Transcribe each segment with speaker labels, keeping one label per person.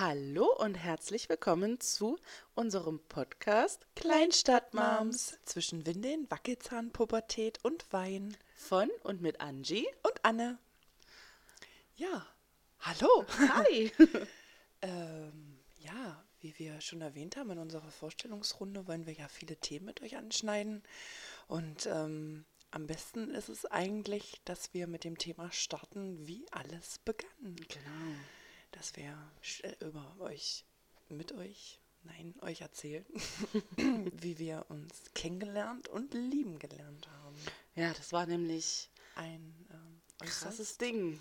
Speaker 1: Hallo und herzlich willkommen zu unserem Podcast Kleinstadtmoms
Speaker 2: Zwischen Windeln, Wackelzahn, Pubertät und Wein.
Speaker 1: von und mit Angie.
Speaker 2: Und Anne. Ja, hallo.
Speaker 1: Hi.
Speaker 2: Ähm, ja, wie wir schon erwähnt haben in unserer Vorstellungsrunde, wollen wir ja viele Themen mit euch anschneiden. Und ähm, am besten ist es eigentlich, dass wir mit dem Thema starten, wie alles begann.
Speaker 1: Genau.
Speaker 2: Dass wir äh, über euch, mit euch, nein, euch erzählen, wie wir uns kennengelernt und lieben gelernt haben.
Speaker 1: Ja, das war nämlich
Speaker 2: Ein ähm,
Speaker 1: krasses Ding.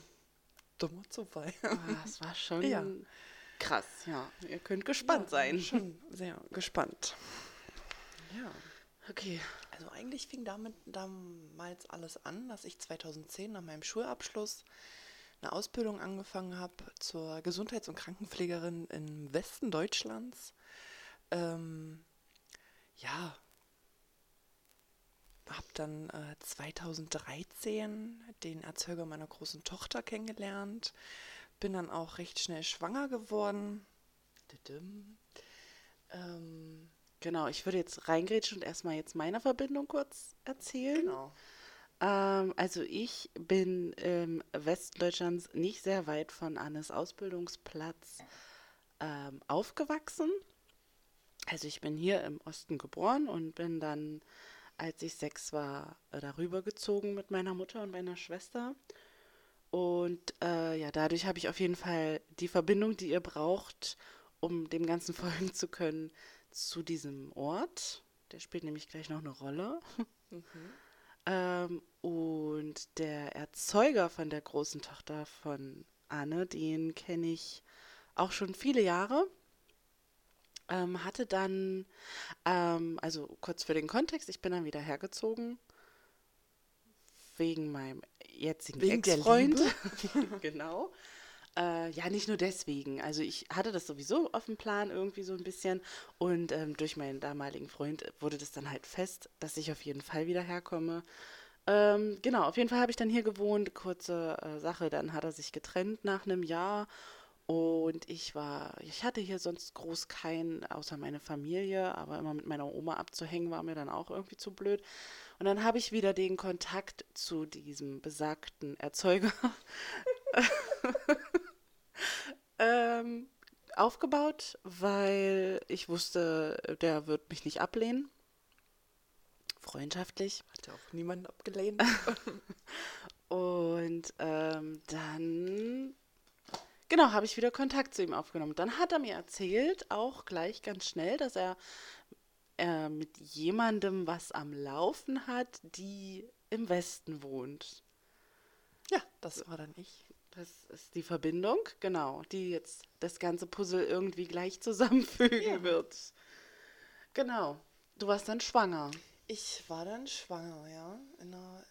Speaker 2: dummer Zufall.
Speaker 1: Ah, Das war schon
Speaker 2: Ja.
Speaker 1: krass, ja. Ihr könnt gespannt sein.
Speaker 2: Schon sehr gespannt. Ja.
Speaker 1: Okay.
Speaker 2: Also eigentlich fing damit damals alles an, dass ich 2010 nach meinem Schulabschluss eine Ausbildung angefangen habe zur Gesundheits- und Krankenpflegerin im Westen Deutschlands. Ähm, ja, habe dann äh, 2013 den Erzeuger meiner großen Tochter kennengelernt, bin dann auch recht schnell schwanger geworden.
Speaker 1: Ähm, genau, ich würde jetzt reingrätschen und erstmal jetzt meine Verbindung kurz erzählen.
Speaker 2: Genau.
Speaker 1: Ähm, also ich bin im Westen Deutschlands nicht sehr weit von Annes Ausbildungsplatz ähm, aufgewachsen. Also ich bin hier im Osten geboren und bin dann, als ich sechs war, darüber gezogen mit meiner Mutter und meiner Schwester. Und äh, ja, dadurch habe ich auf jeden Fall die Verbindung, die ihr braucht, um dem Ganzen folgen zu können, zu diesem Ort. Der spielt nämlich gleich noch eine Rolle. Ähm, und der Erzeuger von der großen Tochter von Anne, den kenne ich auch schon viele Jahre. Ähm, hatte dann, ähm, also kurz für den Kontext, ich bin dann wieder hergezogen wegen meinem jetzigen Ex-Freund. genau. Äh, ja, nicht nur deswegen. Also ich hatte das sowieso auf dem Plan irgendwie so ein bisschen und ähm, durch meinen damaligen Freund wurde das dann halt fest, dass ich auf jeden Fall wieder herkomme. Ähm, genau, auf jeden Fall habe ich dann hier gewohnt, kurze äh, Sache, dann hat er sich getrennt nach einem Jahr und ich war, ich hatte hier sonst groß keinen, außer meine Familie, aber immer mit meiner Oma abzuhängen war mir dann auch irgendwie zu blöd. Und dann habe ich wieder den Kontakt zu diesem besagten Erzeuger ähm, aufgebaut, weil ich wusste, der wird mich nicht ablehnen. Freundschaftlich.
Speaker 2: Hat ja auch niemand abgelehnt.
Speaker 1: Und ähm, dann, genau, habe ich wieder Kontakt zu ihm aufgenommen. Dann hat er mir erzählt, auch gleich ganz schnell, dass er äh, mit jemandem was am Laufen hat, die im Westen wohnt.
Speaker 2: ja, das war dann ich.
Speaker 1: Das ist die Verbindung, genau, die jetzt das ganze Puzzle irgendwie gleich zusammenfügen
Speaker 2: Ja.
Speaker 1: wird. Genau. Du warst dann schwanger.
Speaker 2: Ich war dann schwanger, ja. In einer,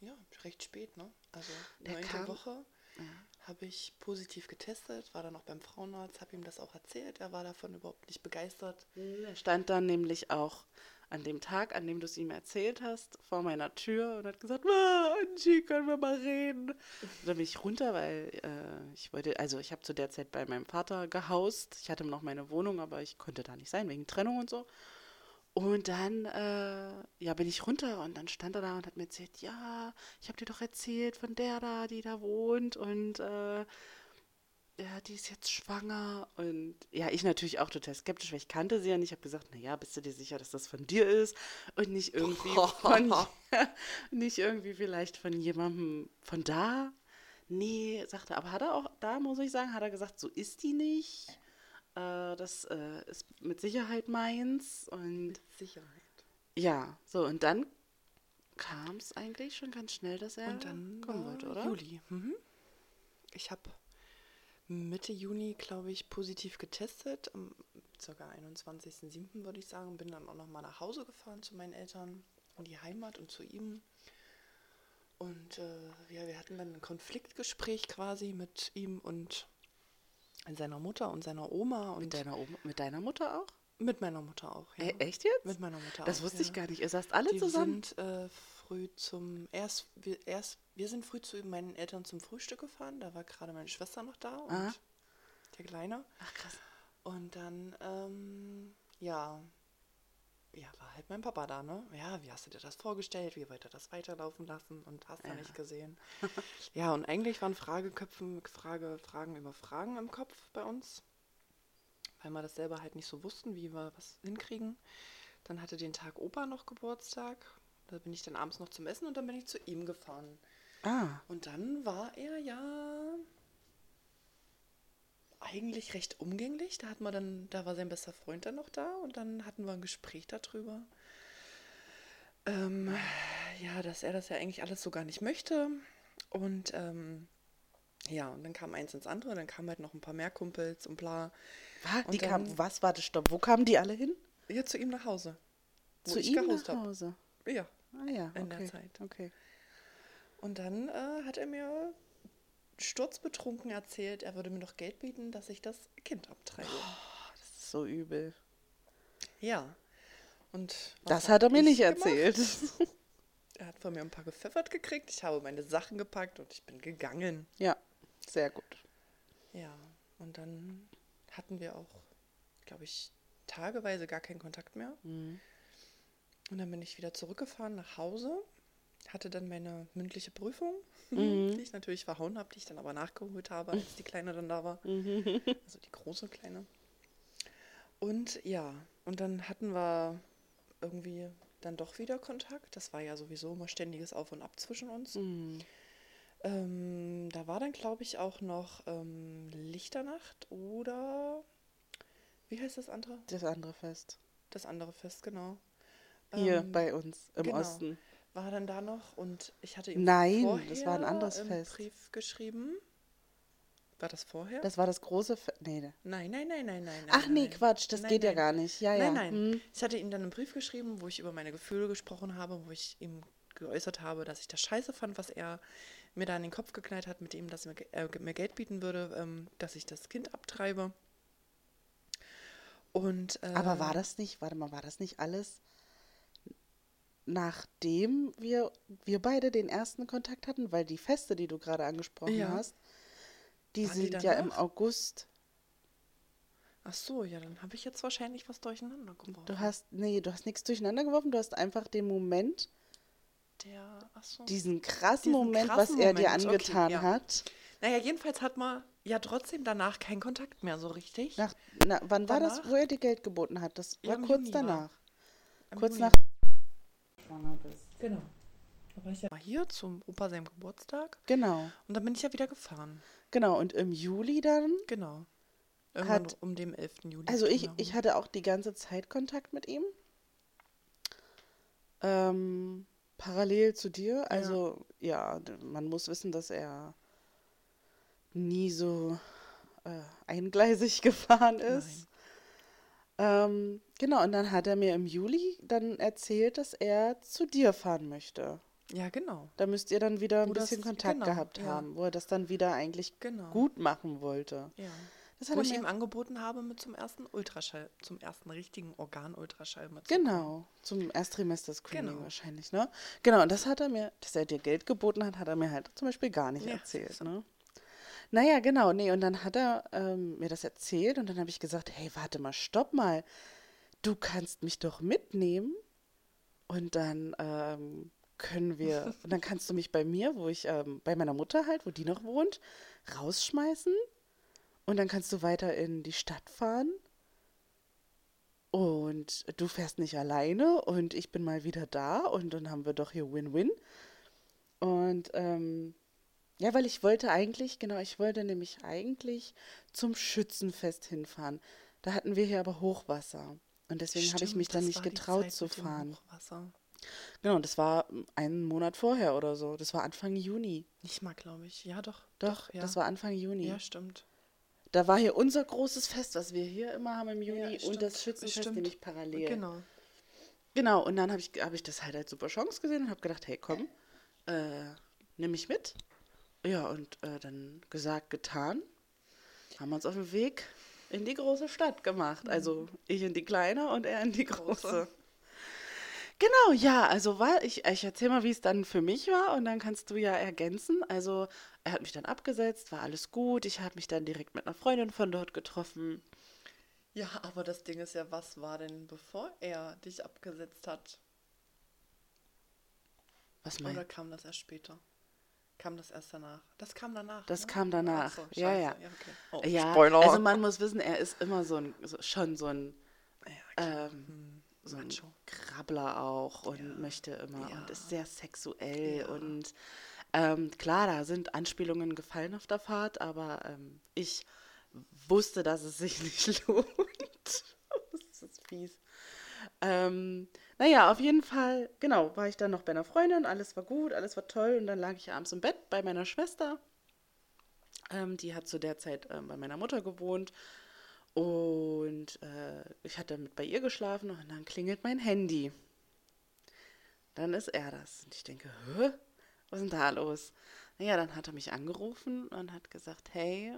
Speaker 2: ja, recht spät, ne? Also
Speaker 1: Der
Speaker 2: neunte Woche habe ich positiv getestet, war dann noch beim Frauenarzt, habe ihm das auch erzählt. Er war davon überhaupt nicht begeistert.
Speaker 1: Er stand dann nämlich auch an dem Tag, an dem du es ihm erzählt hast, vor meiner Tür und hat gesagt, Angie, können wir mal reden? Und dann bin ich runter, weil äh, ich wollte, also ich habe zu der Zeit bei meinem Vater gehaust. Ich hatte noch meine Wohnung, aber ich konnte da nicht sein, wegen Trennung und so. Und dann, äh, ja, bin ich runter und dann stand er da und hat mir erzählt, ja, ich habe dir doch erzählt von der da, die da wohnt und äh, ja, die ist jetzt schwanger. Und ja, ich natürlich auch total skeptisch, weil ich kannte sie ja nicht. Ich habe gesagt, naja, bist du dir sicher, dass das von dir ist und nicht irgendwie von, nicht irgendwie vielleicht von jemandem von da? Nee, sagte, aber hat er auch, da muss ich sagen, hat er gesagt, so ist die nicht. Äh, das äh, ist mit Sicherheit meins. Und
Speaker 2: Sicherheit.
Speaker 1: ja, so, und dann kam es eigentlich schon ganz schnell, dass er
Speaker 2: Und dann
Speaker 1: kommen wollte, oder?
Speaker 2: Juli. Mhm. Ich habe Mitte Juni, glaube ich, positiv getestet. Am ca. 21.07. würde ich sagen. Bin dann auch noch mal nach Hause gefahren zu meinen Eltern in die Heimat und zu ihm. Und äh, ja, wir hatten dann ein Konfliktgespräch quasi mit ihm und seiner Mutter und seiner Oma und
Speaker 1: Mit deiner, Oma, mit deiner Mutter auch?
Speaker 2: mit meiner Mutter auch. Ja.
Speaker 1: Äh, echt jetzt?
Speaker 2: Mit meiner Mutter
Speaker 1: Das
Speaker 2: auch,
Speaker 1: wusste
Speaker 2: ja.
Speaker 1: ich gar nicht. Ihr saßt alle
Speaker 2: Die
Speaker 1: zusammen?
Speaker 2: sind äh, früh zum erst wir erst wir sind früh zu meinen Eltern zum Frühstück gefahren. Da war gerade meine Schwester noch da und
Speaker 1: Aha.
Speaker 2: der Kleine.
Speaker 1: Ach krass.
Speaker 2: Und dann, ähm, ja, ja, war halt mein Papa da, ne? Ja, wie hast du dir das vorgestellt? Wie wollt ihr das weiterlaufen lassen? Und hast du
Speaker 1: Ja.
Speaker 2: nicht gesehen. ja, und eigentlich waren Frageköpfen, Frage, Fragen über Fragen im Kopf bei uns, weil wir das selber halt nicht so wussten, wie wir was hinkriegen. Dann hatte den Tag Opa noch Geburtstag. Da bin ich dann abends noch zum Essen und dann bin ich zu ihm gefahren.
Speaker 1: Ah,
Speaker 2: Und dann war er ja eigentlich recht umgänglich. Da hat man dann, da war sein bester Freund dann noch da und dann hatten wir ein Gespräch darüber. Ähm, ja, dass er das ja eigentlich alles so gar nicht möchte. Und ähm, ja, und dann kam eins ins andere, dann kamen halt noch ein paar mehr Kumpels und bla.
Speaker 1: war,
Speaker 2: Und
Speaker 1: die
Speaker 2: dann-
Speaker 1: kamen, was, warte, stopp, wo kamen die alle hin?
Speaker 2: Ja, zu ihm nach Hause. Wo
Speaker 1: Zu
Speaker 2: ich
Speaker 1: ihm nach
Speaker 2: hab.
Speaker 1: Hause.
Speaker 2: Ja.
Speaker 1: Ah ja,
Speaker 2: In der. Zeit.
Speaker 1: Okay.
Speaker 2: Und dann äh, hat er mir sturzbetrunken erzählt, er würde mir noch Geld bieten, dass ich das Kind abtreibe.
Speaker 1: Das ist so übel.
Speaker 2: Ja. Und
Speaker 1: Das hat er mir
Speaker 2: ich
Speaker 1: nicht
Speaker 2: gemacht?
Speaker 1: erzählt.
Speaker 2: Er hat von mir ein paar gepfeffert gekriegt. Ich habe meine Sachen gepackt und ich bin gegangen.
Speaker 1: ja, sehr gut.
Speaker 2: Ja. Und dann hatten wir auch, glaube ich, tageweise gar keinen Kontakt mehr.
Speaker 1: Mhm.
Speaker 2: Und dann bin ich wieder zurückgefahren nach Hause. Hatte dann meine mündliche Prüfung,
Speaker 1: Mhm.
Speaker 2: die ich natürlich verhauen habe, die ich dann aber nachgeholt habe, als die Kleine dann da war.
Speaker 1: Mhm.
Speaker 2: Also die große Kleine. Und ja, und dann hatten wir irgendwie dann doch wieder Kontakt. Das war ja sowieso immer ständiges Auf und Ab zwischen uns.
Speaker 1: Mhm.
Speaker 2: Ähm, da war dann, glaube ich, auch noch ähm, Lichternacht oder wie heißt das andere?
Speaker 1: Das andere Fest.
Speaker 2: Das andere Fest, genau.
Speaker 1: Hier
Speaker 2: Ähm,
Speaker 1: bei uns im
Speaker 2: genau.
Speaker 1: Osten.
Speaker 2: War dann da noch und ich hatte ihm
Speaker 1: Nein,
Speaker 2: vorher
Speaker 1: das war ein anderes
Speaker 2: im
Speaker 1: Fest.
Speaker 2: Brief geschrieben. War das vorher?
Speaker 1: Das war das große Fest. Nee, ne.
Speaker 2: nein, nein, nein, nein, nein.
Speaker 1: Ach
Speaker 2: nein,
Speaker 1: nee,
Speaker 2: nein.
Speaker 1: Quatsch, das
Speaker 2: Nein,
Speaker 1: geht ja
Speaker 2: nein.
Speaker 1: gar nicht. Ja, ja.
Speaker 2: Nein, nein.
Speaker 1: Mhm.
Speaker 2: Ich hatte ihm dann einen Brief geschrieben, wo ich über meine Gefühle gesprochen habe, wo ich ihm geäußert habe, dass ich das scheiße fand, was er mir da in den Kopf geknallt hat, mit ihm, dass er äh, mir Geld bieten würde, ähm, dass ich das Kind abtreibe. Und, äh,
Speaker 1: Aber war das nicht, warte mal, war das nicht alles, nachdem wir, wir beide den ersten Kontakt hatten? Weil die Feste, die du gerade angesprochen
Speaker 2: Ja.
Speaker 1: hast, die
Speaker 2: Waren die
Speaker 1: sind ja im
Speaker 2: danach?
Speaker 1: August.
Speaker 2: Ach so, ja, dann habe ich jetzt wahrscheinlich was durcheinander geworfen.
Speaker 1: Du hast, nee, du hast nichts durcheinander geworfen, du hast einfach den Moment,
Speaker 2: Der, so.
Speaker 1: diesen krassen
Speaker 2: Diesen
Speaker 1: Moment,
Speaker 2: krassen
Speaker 1: was er dir
Speaker 2: Moment, okay,
Speaker 1: angetan
Speaker 2: ja.
Speaker 1: hat.
Speaker 2: Naja, jedenfalls hat man ja trotzdem danach keinen Kontakt mehr so richtig.
Speaker 1: Nach, na, wann war das,
Speaker 2: Danach?
Speaker 1: wo er dir Geld geboten hat? Das
Speaker 2: Ja,
Speaker 1: war
Speaker 2: im
Speaker 1: kurz
Speaker 2: Juni war.
Speaker 1: danach.
Speaker 2: Im
Speaker 1: kurz
Speaker 2: Juni.
Speaker 1: nach. Schwanger bist.
Speaker 2: Genau. Da war ich ja mal hier zum Opa seinem Geburtstag
Speaker 1: Genau,
Speaker 2: und dann bin ich ja wieder gefahren.
Speaker 1: genau. Und im Juli dann
Speaker 2: Genau. Irgendwann
Speaker 1: Hat-
Speaker 2: um den 11. Juli.
Speaker 1: Also ich,
Speaker 2: genau.
Speaker 1: ich hatte auch die ganze Zeit Kontakt mit ihm. Ähm, parallel zu dir. Also ja, d- man muss wissen, dass er nie so äh, eingleisig gefahren ist. Ähm, genau, und dann hat er mir im Juli dann erzählt, dass er zu dir fahren möchte.
Speaker 2: Ja, genau.
Speaker 1: Da müsst ihr dann wieder ein
Speaker 2: Wo das-
Speaker 1: bisschen Kontakt
Speaker 2: genau,
Speaker 1: gehabt
Speaker 2: ja.
Speaker 1: haben, wo er das dann wieder eigentlich
Speaker 2: Genau.
Speaker 1: gut machen wollte.
Speaker 2: Ja.
Speaker 1: Das
Speaker 2: Wo ich ihm angeboten habe, mit zum ersten Ultraschall, zum ersten richtigen Organ-Ultraschall mit
Speaker 1: Genau, zum Erstrimester-Screening
Speaker 2: Genau.
Speaker 1: wahrscheinlich, ne? Genau, und das hat er mir, dass er dir Geld geboten hat, hat er mir halt zum Beispiel gar nicht
Speaker 2: Ja,
Speaker 1: erzählt,
Speaker 2: siehste.
Speaker 1: ne? Naja, genau, nee, und dann hat er ähm, mir das erzählt und dann habe ich gesagt, hey, warte mal, stopp mal, du kannst mich doch mitnehmen und dann ähm, können wir, und dann kannst du mich bei mir, wo ich, ähm, bei meiner Mutter halt, wo die noch wohnt, rausschmeißen und dann kannst du weiter in die Stadt fahren und du fährst nicht alleine und ich bin mal wieder da und dann haben wir doch hier Win-Win. Und ähm, ja, weil ich wollte eigentlich, genau, ich wollte nämlich eigentlich zum Schützenfest hinfahren. Da hatten wir hier aber Hochwasser. Und deswegen habe ich mich dann nicht getraut zu fahren. Genau, und das war einen Monat vorher oder so. Das war Anfang Juni.
Speaker 2: Nicht mal, glaube ich. Ja, doch.
Speaker 1: Doch,
Speaker 2: ja.
Speaker 1: das war Anfang Juni.
Speaker 2: Ja, stimmt.
Speaker 1: Da war hier unser großes Fest, was wir hier immer haben im Juni
Speaker 2: Ja,
Speaker 1: und das Schützenfest
Speaker 2: stimmt.
Speaker 1: nämlich parallel.
Speaker 2: Genau.
Speaker 1: Genau, und dann habe ich, hab ich das halt als super Chance gesehen und habe gedacht, hey, komm, äh, nimm mich mit. Ja, und äh, dann gesagt, getan, haben wir uns auf den Weg in die große Stadt gemacht. Also ich in die kleine und er in die große. Genau, ja, also war ich, ich erzähle mal, wie es dann für mich war und dann kannst du ja ergänzen. Also er hat mich dann abgesetzt, war alles gut. Ich habe mich dann direkt mit einer Freundin von dort getroffen.
Speaker 2: Ja, aber das Ding ist ja, was war denn, bevor er dich abgesetzt hat?
Speaker 1: Was
Speaker 2: Oder
Speaker 1: meinst
Speaker 2: kam das erst später? Kam das erst danach? Das kam danach.
Speaker 1: Das
Speaker 2: ne?
Speaker 1: kam danach.
Speaker 2: Ach so,
Speaker 1: Ja,
Speaker 2: scheiße.
Speaker 1: ja.
Speaker 2: okay. Oh,
Speaker 1: Ja,
Speaker 2: Spoiler.
Speaker 1: also man muss wissen, er ist immer so ein, so, schon so ein,
Speaker 2: ja,
Speaker 1: ähm,
Speaker 2: Hm,
Speaker 1: so ein
Speaker 2: Macho.
Speaker 1: Krabbler auch und
Speaker 2: Ja.
Speaker 1: möchte immer
Speaker 2: Ja.
Speaker 1: und ist sehr sexuell
Speaker 2: Ja.
Speaker 1: und ähm, klar, da sind Anspielungen gefallen auf der Fahrt, aber ähm, ich wusste, dass es sich nicht lohnt. das ist fies. Ähm, naja, auf jeden Fall, genau, war ich dann noch bei einer Freundin, alles war gut, alles war toll und dann lag ich abends im Bett bei meiner Schwester. Ähm, die hat zu der Zeit ähm, bei meiner Mutter gewohnt und äh, ich hatte mit bei ihr geschlafen und dann klingelt mein Handy. Dann ist er das. Und ich denke, Hä? was ist denn da los? Naja, dann hat er mich angerufen und hat gesagt, hey,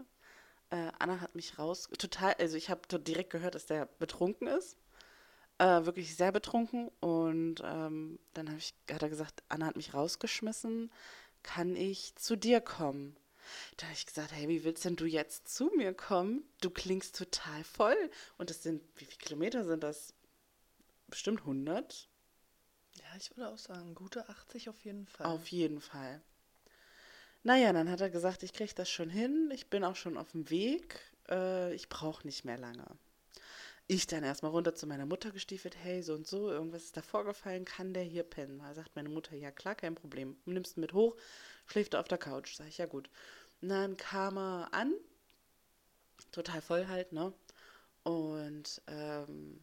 Speaker 1: äh, Anna hat mich raus, total, also ich habe direkt gehört, dass der betrunken ist. Äh, wirklich sehr betrunken. Und ähm, dann hab ich, hat er gesagt, Anna hat mich rausgeschmissen. Kann ich zu dir kommen? Da habe ich gesagt, hey, wie willst denn du jetzt zu mir kommen? Du klingst total voll. Und das sind, wie viele Kilometer sind das? Bestimmt 100?
Speaker 2: Ja, ich würde auch sagen, gute 80 auf jeden Fall.
Speaker 1: Auf jeden Fall. Naja, dann hat er gesagt, ich kriege das schon hin. Ich bin auch schon auf dem Weg. Äh, ich brauche nicht mehr lange. Ich dann erstmal runter zu meiner Mutter gestiefelt. Hey, so und so, irgendwas ist da vorgefallen. Kann der hier pennen? Da sagt meine Mutter, ja klar, kein Problem. Nimmst ihn mit hoch, schläft er auf der Couch. Sag ich, ja gut. Und dann kam er an. Total voll halt, ne? Und ähm,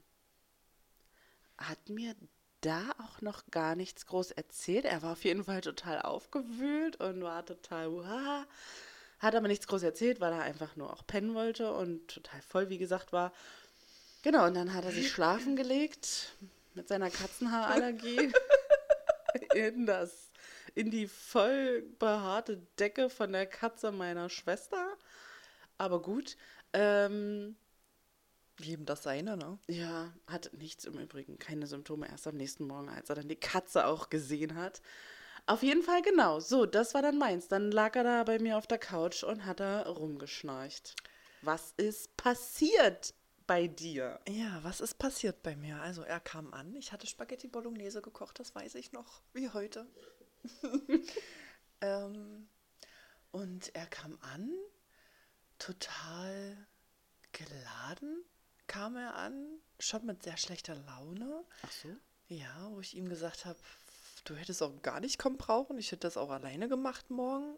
Speaker 1: hat mir da auch noch gar nichts groß erzählt. Er war auf jeden Fall total aufgewühlt und war total, wow. Hat aber nichts groß erzählt, weil er einfach nur auch pennen wollte und total voll, wie gesagt, war. Genau, und dann hat er sich schlafen gelegt mit seiner Katzenhaarallergie in das, in die voll behaarte Decke von der Katze meiner Schwester. Aber gut. Ähm,
Speaker 2: Jedem das seine, ne?
Speaker 1: ja, hat nichts im Übrigen, keine Symptome erst am nächsten Morgen, als er dann die Katze auch gesehen hat. Auf jeden Fall genau. So, das war dann meins. Dann lag er da bei mir auf der Couch und hat da rumgeschnarcht. Was ist passiert bei dir?
Speaker 2: Ja, was ist passiert bei mir? Also er kam an, ich hatte Spaghetti Bolognese gekocht, das weiß ich noch, wie heute. ähm, und er kam an, total geladen kam er an, schon mit sehr schlechter Laune.
Speaker 1: Ach so?
Speaker 2: Ja, wo ich ihm gesagt habe, du hättest auch gar nicht kommen brauchen, ich hätte das auch alleine gemacht morgen.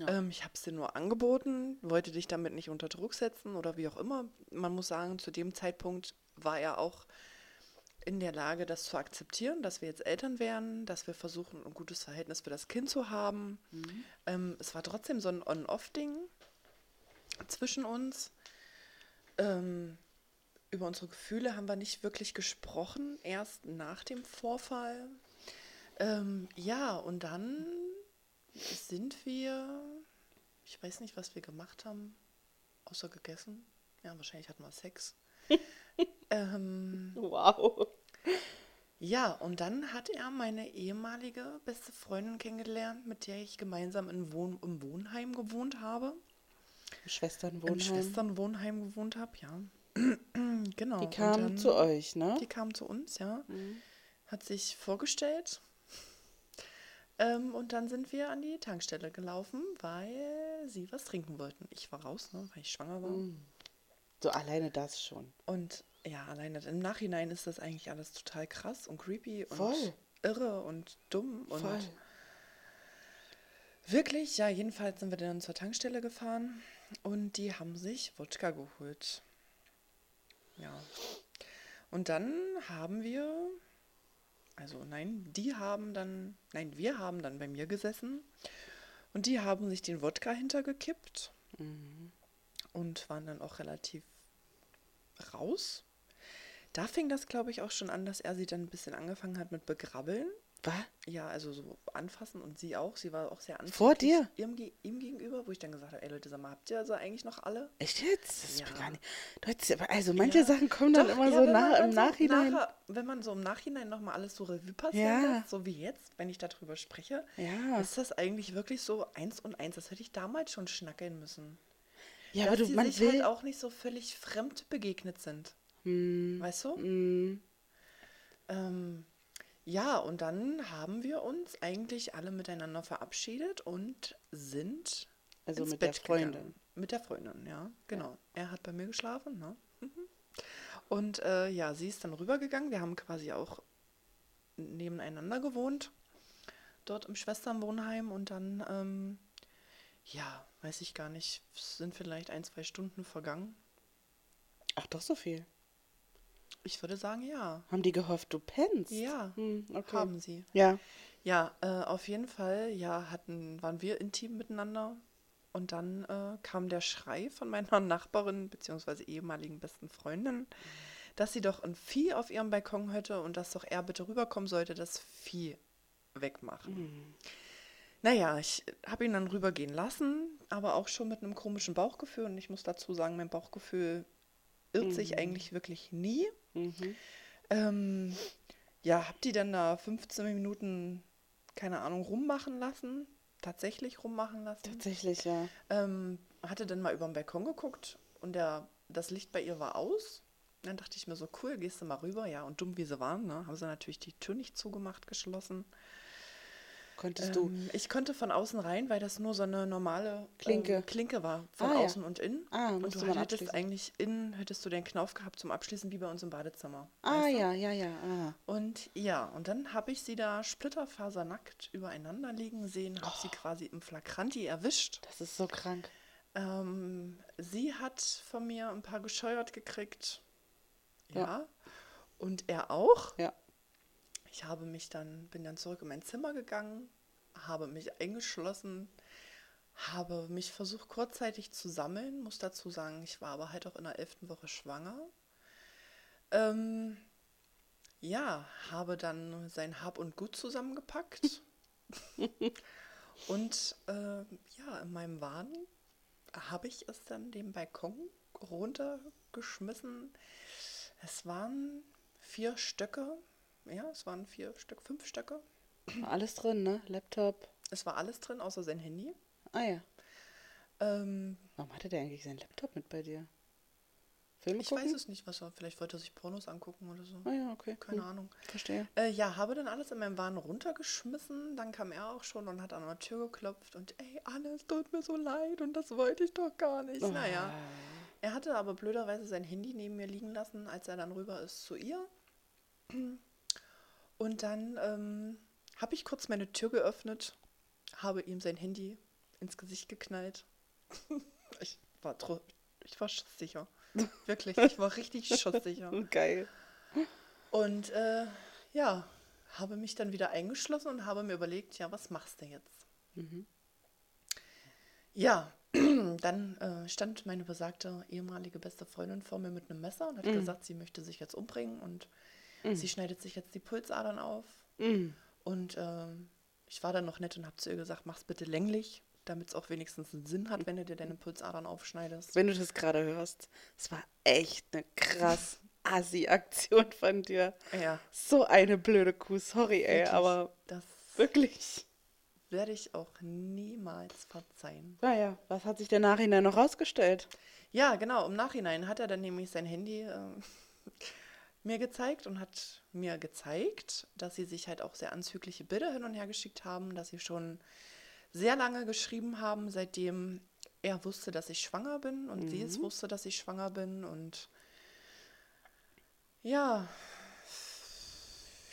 Speaker 1: Ja.
Speaker 2: Ähm, ich habe es dir nur angeboten, wollte dich damit nicht unter Druck setzen oder wie auch immer. Man muss sagen, zu dem Zeitpunkt war er auch in der Lage, das zu akzeptieren, dass wir jetzt Eltern wären, dass wir versuchen, ein gutes Verhältnis für das Kind zu haben. Ähm, es war trotzdem so ein On-Off-Ding zwischen uns. Ähm, über unsere Gefühle haben wir nicht wirklich gesprochen, erst nach dem Vorfall. Ähm, ja, und dann sind wir, ich weiß nicht, was wir gemacht haben, außer gegessen. Ja, wahrscheinlich hatten wir Sex. ähm,
Speaker 1: Wow.
Speaker 2: ja, und dann hat er meine ehemalige beste Freundin kennengelernt, mit der ich gemeinsam in Wohn im Wohnheim gewohnt habe. Im
Speaker 1: Schwesternwohnheim.
Speaker 2: Schwesternwohnheim gewohnt habe, ja. genau.
Speaker 1: Die kam
Speaker 2: dann-
Speaker 1: zu euch, ne?
Speaker 2: Die kam zu uns, ja.
Speaker 1: Mhm.
Speaker 2: Hat sich vorgestellt. Ähm, und dann sind wir an die Tankstelle gelaufen, weil sie was trinken wollten. Ich war raus, ne, weil ich schwanger war.
Speaker 1: Mhm. So alleine das schon.
Speaker 2: Und ja, alleine im Nachhinein ist das eigentlich alles total krass und creepy und
Speaker 1: Voll.
Speaker 2: irre und dumm und
Speaker 1: Voll.
Speaker 2: wirklich, ja, jedenfalls sind wir dann zur Tankstelle gefahren und die haben sich Wodka geholt. Ja. Und dann haben wir, also nein, die haben dann, nein, wir haben dann bei mir gesessen und die haben sich den Wodka hintergekippt
Speaker 1: Mhm.
Speaker 2: und waren dann auch relativ raus. Da fing das, glaube ich, auch schon an, dass er sie dann ein bisschen angefangen hat mit Begrabbeln.
Speaker 1: Was?
Speaker 2: Ja, also so anfassen und sie auch. Sie war auch sehr anfällig.
Speaker 1: Vor dir?
Speaker 2: Ihm, ge- ihm gegenüber, wo ich dann gesagt habe, ey Leute, sag mal, habt ihr also eigentlich noch alle?
Speaker 1: Echt jetzt? Das ist
Speaker 2: Ja.
Speaker 1: gar nicht. Aber also manche
Speaker 2: Ja.
Speaker 1: Sachen kommen dann
Speaker 2: Doch,
Speaker 1: immer
Speaker 2: ja,
Speaker 1: so nach,
Speaker 2: dann
Speaker 1: im Nachhinein.
Speaker 2: nachher- wenn man so im Nachhinein nochmal alles so Revue passieren lässt, so wie jetzt, wenn ich darüber spreche, ist das eigentlich wirklich so eins und eins. Das hätte ich damals schon schnackeln müssen.
Speaker 1: Ja,
Speaker 2: dass
Speaker 1: aber du,
Speaker 2: die
Speaker 1: man
Speaker 2: sich
Speaker 1: will.
Speaker 2: halt auch nicht so völlig fremd begegnet sind. Weißt du?
Speaker 1: Mm,
Speaker 2: Ähm, ja, und dann haben wir uns eigentlich alle miteinander verabschiedet und sind
Speaker 1: Also
Speaker 2: ins
Speaker 1: mit der
Speaker 2: Bett
Speaker 1: Freundin.
Speaker 2: Gegangen. Mit der Freundin, ja, genau. Er hat bei mir geschlafen, ne? Mhm. Und äh, ja, sie ist dann rübergegangen. Wir haben quasi auch nebeneinander gewohnt, dort im Schwesternwohnheim. Und dann, ähm, ja, weiß ich gar nicht, sind vielleicht ein, zwei Stunden vergangen.
Speaker 1: Ach, doch so viel.
Speaker 2: Ich würde sagen, ja.
Speaker 1: Haben die gehofft, du pennst?
Speaker 2: Ja,
Speaker 1: Hm, okay.
Speaker 2: haben sie.
Speaker 1: Ja.
Speaker 2: Ja, äh, auf jeden Fall, ja, hatten, waren wir intim miteinander. Und dann äh, kam der Schrei von meiner Nachbarin bzw. ehemaligen besten Freundin, dass sie doch ein Vieh auf ihrem Balkon hätte und dass doch er bitte rüberkommen sollte, das Vieh wegmachen. Naja, ich habe ihn dann rübergehen lassen, aber auch schon mit einem komischen Bauchgefühl. Und ich muss dazu sagen, mein Bauchgefühl irrt sich eigentlich wirklich nie.
Speaker 1: Mhm.
Speaker 2: Ähm, ja, hab die dann da 15 Minuten, keine Ahnung, rummachen lassen. Tatsächlich rummachen lassen.
Speaker 1: Tatsächlich, ja.
Speaker 2: Ähm, hatte dann mal über den Balkon geguckt und der, das Licht bei ihr war aus. Dann dachte ich mir so, cool, gehst du mal rüber. Ja, und dumm wie sie waren, ne, haben sie natürlich die Tür nicht zugemacht, geschlossen.
Speaker 1: Konntest du.
Speaker 2: Ähm, ich konnte von außen rein, weil das nur so eine normale
Speaker 1: Klinke.
Speaker 2: ähm, Klinke war, von
Speaker 1: Ah, ja.
Speaker 2: außen und innen.
Speaker 1: Ah,
Speaker 2: und du hättest eigentlich innen, hättest du den Knauf gehabt zum Abschließen, wie bei uns im Badezimmer.
Speaker 1: Ah,
Speaker 2: weißt du?
Speaker 1: ja, ja, ja. Ah.
Speaker 2: Und ja, und dann habe ich sie da splitterfasernackt übereinander liegen sehen, habe sie
Speaker 1: Oh.
Speaker 2: quasi im Flagranti erwischt.
Speaker 1: Das ist so krank.
Speaker 2: Ähm, sie hat von mir ein paar gescheuert gekriegt. Ja.
Speaker 1: Ja.
Speaker 2: Und er auch.
Speaker 1: Ja.
Speaker 2: Ich habe mich dann, bin dann zurück in mein Zimmer gegangen, habe mich eingeschlossen, habe mich versucht kurzzeitig zu sammeln, muss dazu sagen, ich war aber halt auch in der elften Woche schwanger. Ähm, ja, habe dann sein Hab und Gut zusammengepackt und äh, ja, in meinem Wahn habe ich es dann den Balkon runtergeschmissen. Es waren vier Stöcke, ja, es waren vier Stück, fünf Stöcke.
Speaker 1: Alles drin, ne? Laptop.
Speaker 2: Es war alles drin, außer sein Handy.
Speaker 1: Ah ja.
Speaker 2: Ähm,
Speaker 1: Warum hatte der eigentlich seinen Laptop mit bei dir? Filme
Speaker 2: ich
Speaker 1: gucken?
Speaker 2: weiß es nicht, was er, vielleicht wollte er sich Pornos angucken oder so.
Speaker 1: Ah ja, okay.
Speaker 2: Keine
Speaker 1: hm.
Speaker 2: Ahnung.
Speaker 1: Verstehe.
Speaker 2: Äh, ja, habe dann alles in meinem Wahn runtergeschmissen. Dann kam er auch schon und hat an der Tür geklopft und ey, alles tut mir so leid und das wollte ich doch gar nicht. Naja.
Speaker 1: Ah.
Speaker 2: Er hatte aber blöderweise sein Handy neben mir liegen lassen, als er dann rüber ist zu ihr. Und dann ähm, habe ich kurz meine Tür geöffnet, habe ihm sein Handy ins Gesicht geknallt. ich war ich war schusssicher. Wirklich, ich war richtig schusssicher.
Speaker 1: Geil.
Speaker 2: Und äh, ja, habe mich dann wieder eingeschlossen und habe mir überlegt, ja, was machst du jetzt? Ja, dann äh, stand meine besagte ehemalige beste Freundin vor mir mit einem Messer und hat gesagt, sie möchte sich jetzt umbringen und sie schneidet sich jetzt die Pulsadern auf.
Speaker 1: Mm.
Speaker 2: Und ähm, ich war dann noch nett und habe zu ihr gesagt, mach's bitte länglich, damit es auch wenigstens einen Sinn hat, wenn du dir deine Pulsadern aufschneidest.
Speaker 1: Wenn du das gerade hörst, es war echt eine krass Assi-Aktion von dir.
Speaker 2: Ja,
Speaker 1: So eine blöde Kuh, sorry, ey,
Speaker 2: wirklich,
Speaker 1: aber
Speaker 2: das
Speaker 1: wirklich.
Speaker 2: werde ich auch niemals verzeihen.
Speaker 1: Naja, was hat sich der Nachhinein noch rausgestellt?
Speaker 2: Ja, genau. Im Nachhinein hat er dann nämlich sein Handy äh, mir gezeigt und hat mir gezeigt, dass sie sich halt auch sehr anzügliche Bilder hin und her geschickt haben, dass sie schon sehr lange geschrieben haben, seitdem er wusste, dass ich schwanger bin und sie es wusste, dass ich schwanger bin und ja,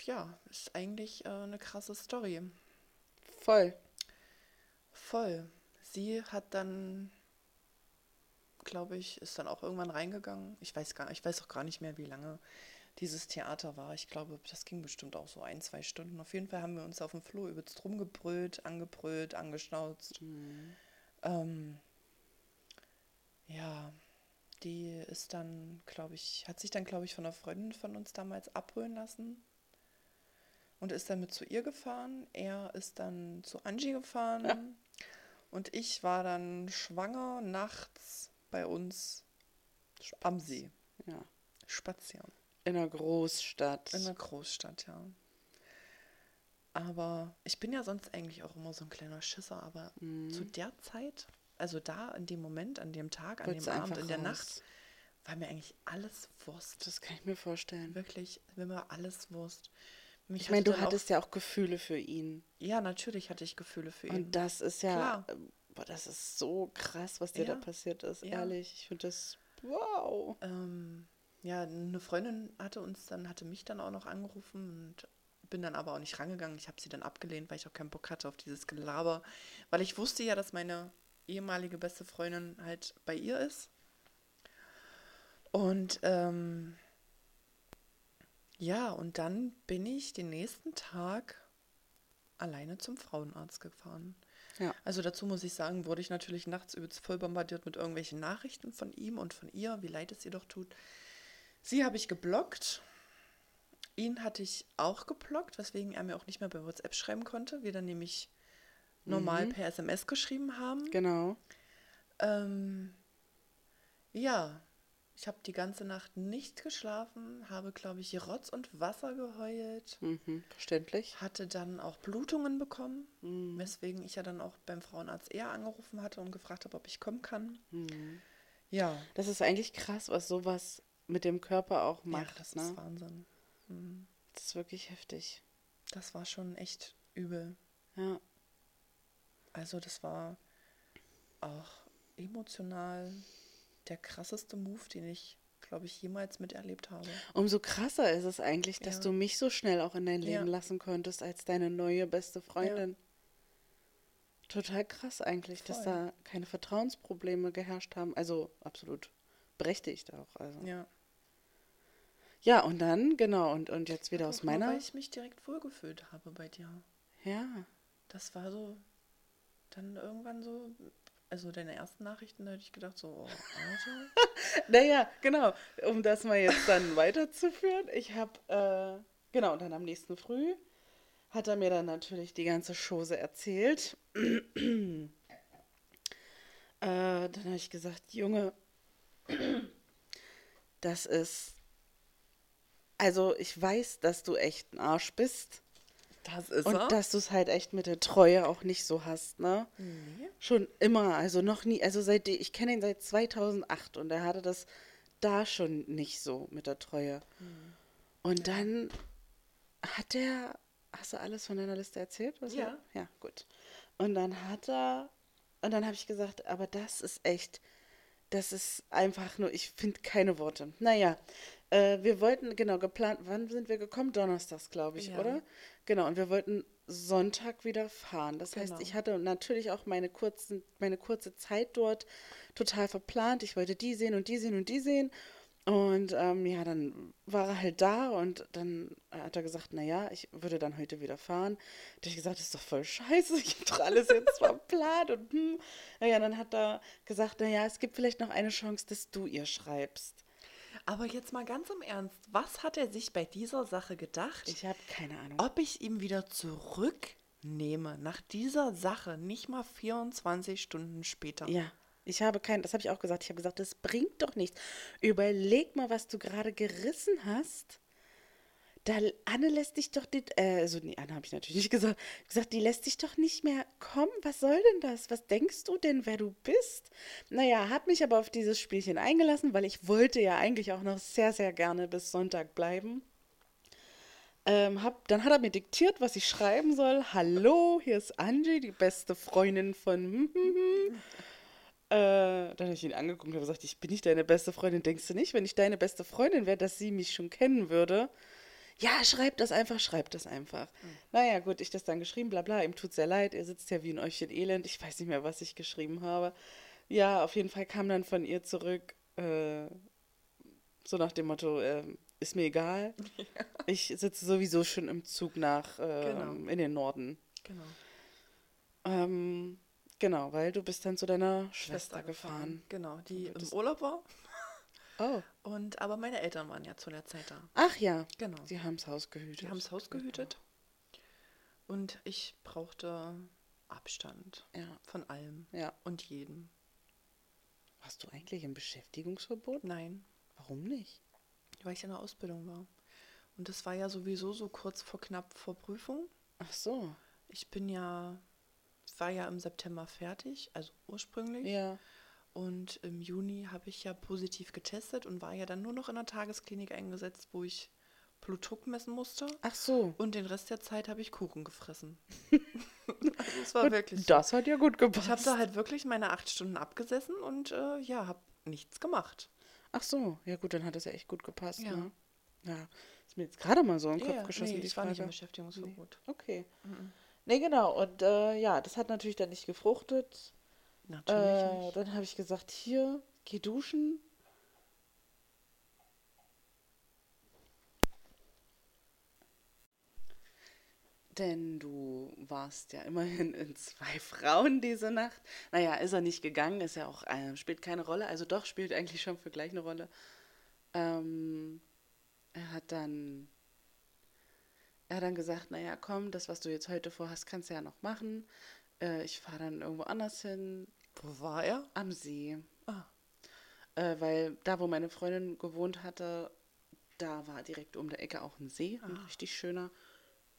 Speaker 2: ja, ist eigentlich äh, eine krasse Story.
Speaker 1: Voll.
Speaker 2: Voll. Sie hat dann, glaube ich, ist dann auch irgendwann reingegangen. Ich weiß gar ich weiß auch gar nicht mehr, wie lange dieses Theater war. Ich glaube, das ging bestimmt auch so ein, zwei Stunden. Auf jeden Fall haben wir uns auf dem Flur übelst rumgebrüllt, angebrüllt, angeschnauzt. Ähm, ja, die ist dann, glaube ich, hat sich dann, glaube ich, von einer Freundin von uns damals abholen lassen. und ist dann mit zu ihr gefahren. Er ist dann zu Angie gefahren.
Speaker 1: Ja.
Speaker 2: Und ich war dann schwanger nachts bei uns am See
Speaker 1: Ja.
Speaker 2: spazieren.
Speaker 1: In einer Großstadt.
Speaker 2: In einer Großstadt, ja. Aber ich bin ja sonst eigentlich auch immer so ein kleiner Schisser, aber
Speaker 1: Mhm.
Speaker 2: zu der Zeit, also da in dem Moment, an dem Tag, an
Speaker 1: Wolltest
Speaker 2: dem Abend, in der
Speaker 1: raus.
Speaker 2: Nacht, war mir eigentlich alles Wurst.
Speaker 1: Das kann ich mir vorstellen.
Speaker 2: Wirklich, mir war alles Wurst. Mich
Speaker 1: Ich meine, du
Speaker 2: dann auch-
Speaker 1: hattest ja auch Gefühle für ihn.
Speaker 2: Ja, natürlich hatte ich Gefühle für ihn.
Speaker 1: Und das ist ja,
Speaker 2: Klar.
Speaker 1: äh, boah, das ist so krass, was dir da
Speaker 2: Ja.
Speaker 1: passiert ist.
Speaker 2: Ja.
Speaker 1: Ehrlich, ich finde das, wow.
Speaker 2: ähm, ja, eine Freundin hatte uns dann, hatte mich dann auch noch angerufen und bin dann aber auch nicht rangegangen. Ich habe sie dann abgelehnt, weil ich auch keinen Bock hatte auf dieses Gelaber. Weil ich wusste ja, dass meine ehemalige beste Freundin halt bei ihr ist. Und ähm, ja, und dann bin ich den nächsten Tag alleine zum Frauenarzt gefahren.
Speaker 1: Ja.
Speaker 2: Also dazu muss ich sagen, wurde ich natürlich nachts übelst voll bombardiert mit irgendwelchen Nachrichten von ihm und von ihr, wie leid es ihr doch tut. Sie habe ich geblockt. Ihn hatte ich auch geblockt, weswegen er mir auch nicht mehr bei WhatsApp schreiben konnte. Wir dann nämlich normal per SMS geschrieben haben.
Speaker 1: Genau.
Speaker 2: Ähm, ja, ich habe die ganze Nacht nicht geschlafen, habe, glaube ich, Rotz und Wasser geheult,
Speaker 1: Mhm. Verständlich.
Speaker 2: hatte dann auch Blutungen bekommen,
Speaker 1: Mhm.
Speaker 2: weswegen ich ja dann auch beim Frauenarzt eher angerufen hatte und gefragt habe, ob ich kommen kann.
Speaker 1: Mhm.
Speaker 2: Ja,
Speaker 1: Das ist eigentlich krass, was sowas mit dem Körper auch
Speaker 2: ja
Speaker 1: macht.
Speaker 2: das
Speaker 1: ne?
Speaker 2: ist Wahnsinn. Mhm.
Speaker 1: Das ist wirklich heftig.
Speaker 2: Das war schon echt übel.
Speaker 1: Ja.
Speaker 2: Also das war auch emotional der krasseste Move, den ich, glaube ich, jemals miterlebt habe.
Speaker 1: Umso krasser ist es eigentlich, dass
Speaker 2: Ja.
Speaker 1: du mich so schnell auch in dein Leben
Speaker 2: Ja.
Speaker 1: lassen konntest als deine neue beste Freundin. Total krass eigentlich, dass
Speaker 2: Voll.
Speaker 1: da keine Vertrauensprobleme geherrscht haben. Also absolut berechtigt auch. Also. Ja,
Speaker 2: Ja.
Speaker 1: und dann, genau, und, und jetzt wieder aus meiner.
Speaker 2: Weil ich mich direkt wohlgefühlt habe bei dir.
Speaker 1: Ja.
Speaker 2: Das war so, dann irgendwann so, also deine ersten Nachrichten, da hätte ich gedacht so, oh, Alter.
Speaker 1: Naja, genau, um das mal jetzt dann weiterzuführen. Ich habe, äh, genau, und dann am nächsten Früh hat er mir dann natürlich die ganze Chose erzählt. äh, dann habe ich gesagt, Junge, das ist, also ich weiß, dass du echt ein Arsch bist
Speaker 2: Das ist
Speaker 1: und
Speaker 2: er.
Speaker 1: dass du es halt echt mit der Treue auch nicht so hast, ne?
Speaker 2: nee.
Speaker 1: Schon immer, also noch nie, also seit ich kenne ihn seit 2008 und er hatte das da schon nicht so mit der Treue. Und dann hat er, hast du alles von deiner Liste erzählt? Was
Speaker 2: Ja.
Speaker 1: Er, ja, gut. Und dann hat er, und dann habe ich gesagt, aber das ist echt, das ist einfach nur, ich finde keine Worte. Naja, äh, wir wollten, genau, geplant, wann sind wir gekommen? Donnerstags, glaube ich,
Speaker 2: Ja.
Speaker 1: oder? Genau, und wir wollten Sonntag wieder fahren. Das heißt,
Speaker 2: Genau.
Speaker 1: ich hatte natürlich auch meine, kurzen, meine kurze Zeit dort total verplant. Ich wollte die sehen und die sehen und die sehen. Und ähm, ja, dann war er halt da und dann hat er gesagt, naja, ich würde dann heute wieder fahren. Da habe ich gesagt, das ist doch voll scheiße, ich habe doch alles jetzt verplant und hm. Naja, dann hat er gesagt, naja, es gibt vielleicht noch eine Chance, dass du ihr schreibst.
Speaker 2: Aber jetzt mal ganz im Ernst, was hat er sich bei dieser Sache gedacht?
Speaker 1: Ich habe keine Ahnung.
Speaker 2: ob ich ihm wieder zurücknehme nach dieser Sache, nicht mal 24 Stunden später.
Speaker 1: Ja, ich habe kein, das habe ich auch gesagt. Ich habe gesagt, das bringt doch nichts. Überleg mal, was du gerade gerissen hast. Da, Anne lässt dich doch, die, äh, also nee, Anne habe ich natürlich nicht gesagt, gesagt, die lässt dich doch nicht mehr kommen. Was soll denn das? Was denkst du denn, wer du bist? Naja, habe mich aber auf dieses Spielchen eingelassen, weil ich wollte ja eigentlich auch noch sehr, sehr gerne bis Sonntag bleiben. Ähm, hab, dann hat er mir diktiert, was ich schreiben soll. Hallo, hier ist Angie, die beste Freundin von. Äh, dann habe ich ihn angeguckt und habe gesagt, ich bin nicht deine beste Freundin. Denkst du nicht, wenn ich deine beste Freundin wäre, dass sie mich schon kennen würde? Ja, schreib das einfach, schreib das einfach. Naja, gut, ich das dann geschrieben, bla bla, ihm tut sehr leid, er sitzt ja wie ein Äufchen Elend. Ich weiß nicht mehr, was ich geschrieben habe. Ja, auf jeden Fall kam dann von ihr zurück, äh, so nach dem Motto, äh, ist mir egal. Ich sitze sowieso schon im Zug nach äh,
Speaker 2: Genau.
Speaker 1: in den Norden.
Speaker 2: Genau.
Speaker 1: Ähm, genau, weil du bist dann zu deiner Schwester, gefahren.
Speaker 2: Genau, die im Urlaub war.
Speaker 1: Oh.
Speaker 2: Und aber meine Eltern waren ja zu der Zeit da.
Speaker 1: Ach ja.
Speaker 2: Genau.
Speaker 1: Sie haben das Haus gehütet.
Speaker 2: Die haben das Haus gehütet. Und ich brauchte Abstand
Speaker 1: Ja.
Speaker 2: von allem
Speaker 1: Ja.
Speaker 2: und jedem.
Speaker 1: Hast du eigentlich ein Beschäftigungsverbot?
Speaker 2: Nein,
Speaker 1: Warum nicht?
Speaker 2: weil ich in der Ausbildung war. Und das war ja sowieso so kurz vor knapp vor Prüfung.
Speaker 1: Ach so.
Speaker 2: Ich bin ja, war ja im September fertig, also ursprünglich.
Speaker 1: Ja.
Speaker 2: Und im Juni habe ich ja positiv getestet und war ja dann nur noch in der Tagesklinik eingesetzt, wo ich Blutdruck messen musste.
Speaker 1: Ach so.
Speaker 2: Und den Rest der Zeit habe ich Kuchen gefressen. also es war
Speaker 1: Gut,
Speaker 2: wirklich.
Speaker 1: Das hat ja gut gepasst.
Speaker 2: Ich habe da halt wirklich meine acht Stunden abgesessen und äh, ja, habe nichts gemacht.
Speaker 1: Ach so. Ja gut, dann hat das ja echt gut gepasst.
Speaker 2: Ja.
Speaker 1: Ne? Ja. Ist mir jetzt gerade mal so in den Kopf
Speaker 2: Ja,
Speaker 1: geschossen,
Speaker 2: nee,
Speaker 1: die
Speaker 2: ich war nicht im
Speaker 1: Frage.
Speaker 2: Beschäftigungsverbot.
Speaker 1: Okay. Nee, genau. Und äh, ja, das hat natürlich dann nicht gefruchtet.
Speaker 2: Natürlich
Speaker 1: Äh,
Speaker 2: nicht.
Speaker 1: dann habe ich gesagt, hier, geh duschen. Denn du warst ja immerhin in zwei Frauen diese Nacht. Naja, ist er nicht gegangen, ist ja auch, äh, spielt keine Rolle. Also doch, spielt eigentlich schon für gleich eine Rolle. Ähm, er hat dann, er hat dann gesagt, naja, komm, das, was du jetzt heute vorhast, kannst du ja noch machen. Äh, ich fahre dann irgendwo anders hin,
Speaker 2: Wo war er?
Speaker 1: am See.
Speaker 2: Ah,
Speaker 1: Äh, weil da, wo meine Freundin gewohnt hatte, da war direkt um der Ecke auch ein See, ein richtig schöner.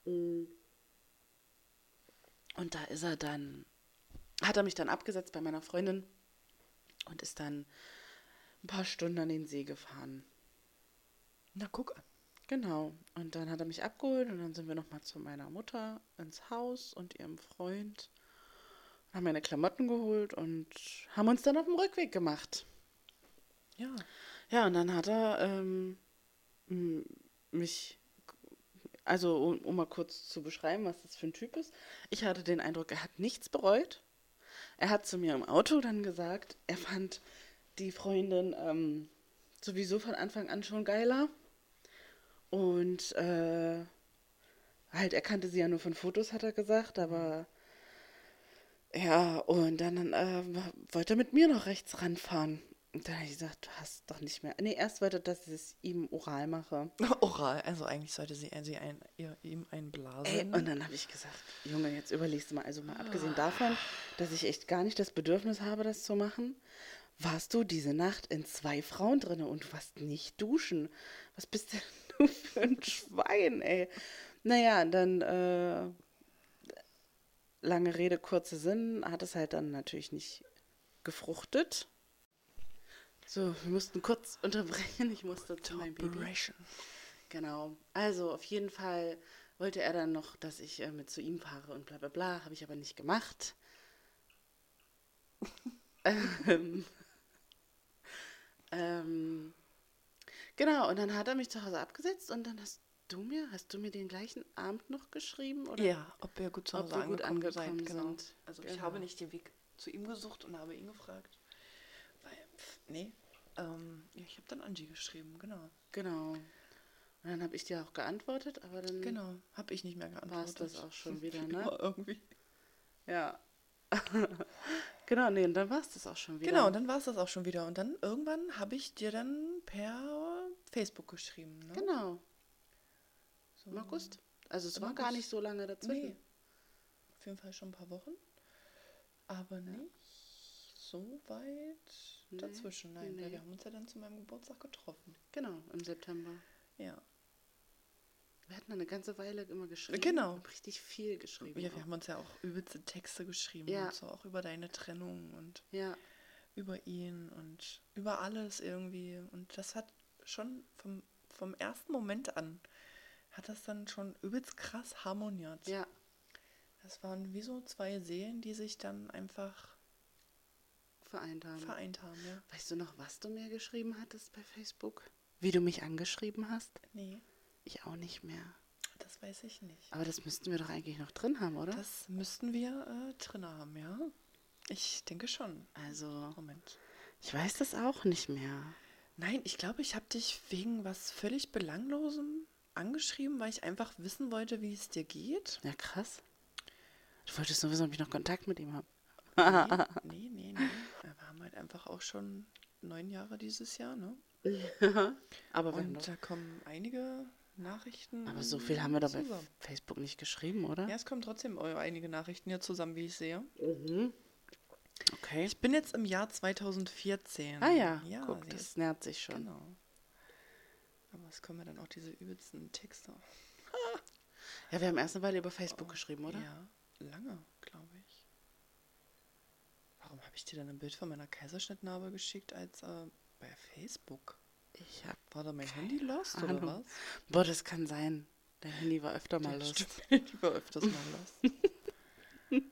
Speaker 1: Mm. Und da ist er dann, hat er mich dann abgesetzt bei meiner Freundin und ist dann ein paar Stunden an den See gefahren.
Speaker 2: na guck an.
Speaker 1: Genau. Und dann hat er mich abgeholt und dann sind wir nochmal zu meiner Mutter ins Haus und ihrem Freund. Haben meine Klamotten geholt und haben uns dann auf dem Rückweg gemacht.
Speaker 2: Ja.
Speaker 1: Ja, und dann hat er ähm, mich, also um, um mal kurz zu beschreiben, was das für ein Typ ist. Ich hatte den Eindruck, er hat nichts bereut. Er hat zu mir im Auto dann gesagt, er fand die Freundin ähm, sowieso von Anfang an schon geiler. Und äh, halt, er kannte sie ja nur von Fotos, hat er gesagt, aber ja, und dann äh, wollte er mit mir noch rechts ranfahren. Und dann habe ich gesagt, du hast doch nicht mehr. Nee, erst wollte, er, dass ich es ihm oral mache.
Speaker 2: Oral, also eigentlich sollte sie, äh, sie ein, ihr, ihm einblasen.
Speaker 1: Ey, und dann habe ich gesagt, Junge, jetzt überlegst du mal, also mal abgesehen davon, dass ich echt gar nicht das Bedürfnis habe, das zu machen, warst du diese Nacht in zwei Frauen drinne und du warst nicht duschen. Was bist denn du für ein Schwein, ey? Naja, dann, äh, lange Rede, kurzer Sinn, hat es halt dann natürlich nicht gefruchtet. So, wir mussten kurz unterbrechen. Ich musste zu meinem Baby. Genau. Also auf jeden Fall wollte er dann noch, dass ich äh, mit zu ihm fahre und bla bla bla. Habe ich aber nicht gemacht. ähm, ähm, genau, und dann hat er mich zu Hause abgesetzt und dann hast du mir, hast du mir den gleichen Abend noch geschrieben? Oder?
Speaker 2: Ja, ob wir gut zu Hause
Speaker 1: wir gut
Speaker 2: angekommen,
Speaker 1: angekommen
Speaker 2: seid, genau.
Speaker 1: sind.
Speaker 2: Also ich
Speaker 1: Genau.
Speaker 2: habe nicht den Weg zu ihm gesucht und habe ihn gefragt. Weil, pff, nee, ähm, ja, ich habe dann Angie geschrieben, genau.
Speaker 1: Genau. Und dann habe ich dir auch geantwortet, aber dann
Speaker 2: Genau, habe ich nicht mehr
Speaker 1: war es
Speaker 2: geantwortet.
Speaker 1: das auch schon wieder,
Speaker 2: Immer
Speaker 1: ne?
Speaker 2: irgendwie.
Speaker 1: Ja. genau, nee, und dann war es das auch schon wieder.
Speaker 2: Genau, und dann war es das auch schon wieder. Und dann irgendwann habe ich dir dann per Facebook geschrieben. Ne?
Speaker 1: Genau. Im August. Also es
Speaker 2: Im
Speaker 1: war gar
Speaker 2: August.
Speaker 1: nicht so lange dazwischen.
Speaker 2: Nee. Auf jeden Fall schon ein paar Wochen. Aber nicht so weit
Speaker 1: Nee,
Speaker 2: dazwischen. Nein,
Speaker 1: nee.
Speaker 2: wir haben uns ja dann zu meinem Geburtstag getroffen.
Speaker 1: Genau, im September.
Speaker 2: Ja.
Speaker 1: Wir hatten eine ganze Weile immer geschrieben.
Speaker 2: Genau.
Speaker 1: Richtig viel geschrieben.
Speaker 2: Ja,
Speaker 1: auch.
Speaker 2: wir haben uns ja auch übelste Texte geschrieben.
Speaker 1: Ja.
Speaker 2: Und so auch über deine Trennung und
Speaker 1: ja,
Speaker 2: über ihn und über alles irgendwie. Und das hat schon vom, vom ersten Moment an, hat das dann schon übelst krass harmoniert.
Speaker 1: ja.
Speaker 2: Das waren wie so zwei Seelen, die sich dann einfach
Speaker 1: Vereint haben.
Speaker 2: vereint haben, ja.
Speaker 1: Weißt du noch, was du mir geschrieben hattest bei Facebook? Wie du mich angeschrieben hast?
Speaker 2: Nee,
Speaker 1: Ich auch nicht mehr.
Speaker 2: das weiß ich nicht.
Speaker 1: Aber das müssten wir doch eigentlich noch drin haben, oder?
Speaker 2: Das müssten wir äh, drin haben, ja. Ich denke schon.
Speaker 1: also,
Speaker 2: Moment.
Speaker 1: ich weiß das auch nicht mehr.
Speaker 2: Nein, ich glaube, ich habe dich wegen was völlig Belanglosem angeschrieben, weil ich einfach wissen wollte, wie es dir geht.
Speaker 1: Ja, krass. Du wolltest nur wissen, ob ich noch Kontakt mit ihm habe.
Speaker 2: Nee, nee, nee, nee. Wir haben halt einfach auch schon neun Jahre dieses Jahr, ne?
Speaker 1: Aber wir haben
Speaker 2: Und
Speaker 1: doch.
Speaker 2: da kommen einige Nachrichten.
Speaker 1: Aber so viel haben wir doch bei. Facebook nicht geschrieben, oder?
Speaker 2: Ja, es kommen trotzdem einige Nachrichten hier zusammen, wie ich sehe.
Speaker 1: Mhm. Okay.
Speaker 2: Ich bin jetzt im Jahr 2014.
Speaker 1: ah ja,
Speaker 2: ja
Speaker 1: guck, das nährt sich schon.
Speaker 2: Genau. Es kommen ja dann auch diese übelsten Texte.
Speaker 1: Ja, wir haben erst eine Weile über Facebook geschrieben, oder?
Speaker 2: Oh, Ja, lange, glaube ich. Warum habe ich dir dann ein Bild von meiner Kaiserschnittnarbe geschickt als äh, bei Facebook?
Speaker 1: Ich hab.
Speaker 2: War da mein Handy lost oder
Speaker 1: Ahnung.
Speaker 2: was?
Speaker 1: Boah, das kann sein. Dein Handy war öfter mal los.
Speaker 2: Stimmt, ich war öfters mal lost.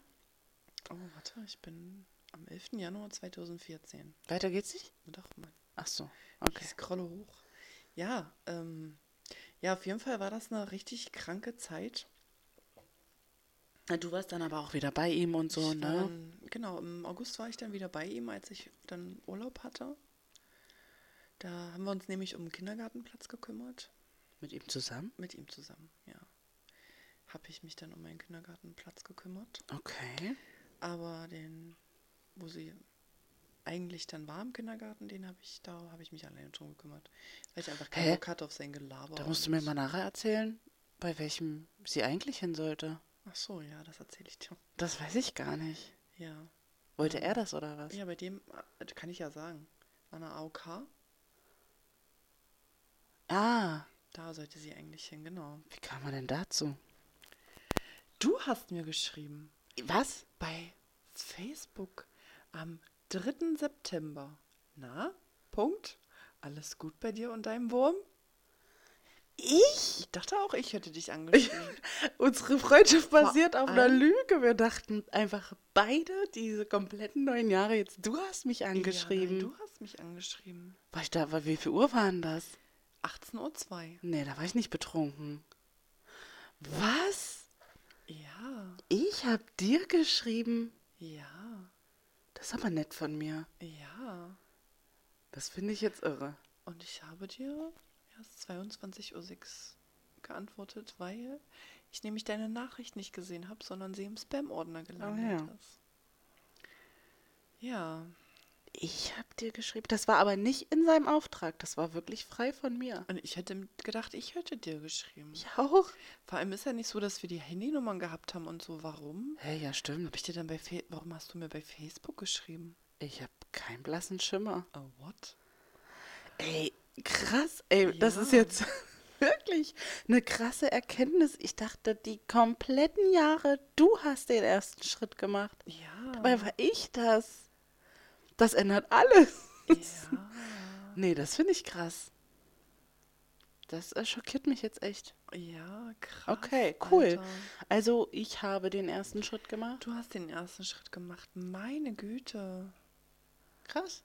Speaker 2: oh, warte, ich bin am 11. Januar 2014.
Speaker 1: Weiter geht's nicht?
Speaker 2: Doch, Mann.
Speaker 1: Ach so,
Speaker 2: Ich
Speaker 1: okay.
Speaker 2: scrolle hoch. Ja, ähm, ja, auf jeden Fall war das eine richtig kranke Zeit.
Speaker 1: Du warst dann aber auch wieder bei ihm und so, ne?
Speaker 2: Dann, genau, im August war ich dann wieder bei ihm, als ich dann Urlaub hatte. Da haben wir uns nämlich um den Kindergartenplatz gekümmert.
Speaker 1: Mit ihm zusammen?
Speaker 2: Mit ihm zusammen, ja. Habe ich mich dann um meinen Kindergartenplatz gekümmert.
Speaker 1: Okay.
Speaker 2: Aber den, wo sie eigentlich dann war im Kindergarten, den habe ich, da habe ich mich alleine drum gekümmert. Weil ich einfach keinen? Bock hatte auf sein Gelaber.
Speaker 1: Da musst du mir mal nachher erzählen, bei welchem sie eigentlich hin sollte.
Speaker 2: Ach so, ja, das erzähle ich dir.
Speaker 1: Das weiß ich gar nicht.
Speaker 2: Ja.
Speaker 1: Wollte er das oder was?
Speaker 2: Ja, bei dem äh, kann ich ja sagen. An der AOK,
Speaker 1: Ah,
Speaker 2: da sollte sie eigentlich hin, genau.
Speaker 1: wie kam man denn dazu?
Speaker 2: Du hast mir geschrieben
Speaker 1: Was?
Speaker 2: bei Facebook am 3. September. Na, Punkt. Alles gut bei dir und deinem Wurm?
Speaker 1: Ich?
Speaker 2: Ich dachte auch, ich hätte dich angeschrieben.
Speaker 1: Unsere Freundschaft basiert auf einer Lüge. Wir dachten einfach beide diese kompletten neun Jahre jetzt. Du hast mich
Speaker 2: Ja,
Speaker 1: angeschrieben.
Speaker 2: nein, du hast mich angeschrieben.
Speaker 1: war ich da, war, wie viel Uhr waren das?
Speaker 2: 18.02 Uhr.
Speaker 1: Nee, da war ich nicht betrunken. Was?
Speaker 2: Ja,
Speaker 1: Ich hab dir geschrieben?
Speaker 2: ja,
Speaker 1: Das ist aber nett von mir.
Speaker 2: ja.
Speaker 1: Das finde ich jetzt irre.
Speaker 2: Und ich habe dir erst 22.06 Uhr geantwortet, weil ich nämlich deine Nachricht nicht gesehen habe, sondern sie im Spam-Ordner gelandet
Speaker 1: ja.
Speaker 2: ist. Ja,
Speaker 1: Ich hab dir geschrieben. Das war aber nicht in seinem Auftrag. Das war wirklich frei von mir.
Speaker 2: und ich hätte gedacht, ich hätte dir geschrieben.
Speaker 1: Ich auch.
Speaker 2: Vor allem ist ja nicht so, dass wir die Handynummern gehabt haben und so. Warum?
Speaker 1: Hä, ja, stimmt.
Speaker 2: Hab ich dir dann bei Fa Warum hast du mir bei Facebook geschrieben?
Speaker 1: Ich hab keinen blassen Schimmer.
Speaker 2: Oh, what?
Speaker 1: Ey, krass. Ey, das
Speaker 2: Ja.
Speaker 1: ist jetzt wirklich eine krasse Erkenntnis. Ich dachte, die kompletten Jahre, du hast den ersten Schritt gemacht.
Speaker 2: Ja.
Speaker 1: Dabei war ich das. Das ändert alles.
Speaker 2: ja.
Speaker 1: Nee, das finde ich krass. Das äh, schockiert mich jetzt echt.
Speaker 2: Ja, krass.
Speaker 1: Okay, cool.
Speaker 2: Alter.
Speaker 1: Also, ich habe den ersten Schritt gemacht.
Speaker 2: Du hast den ersten Schritt gemacht. Meine Güte.
Speaker 1: Krass.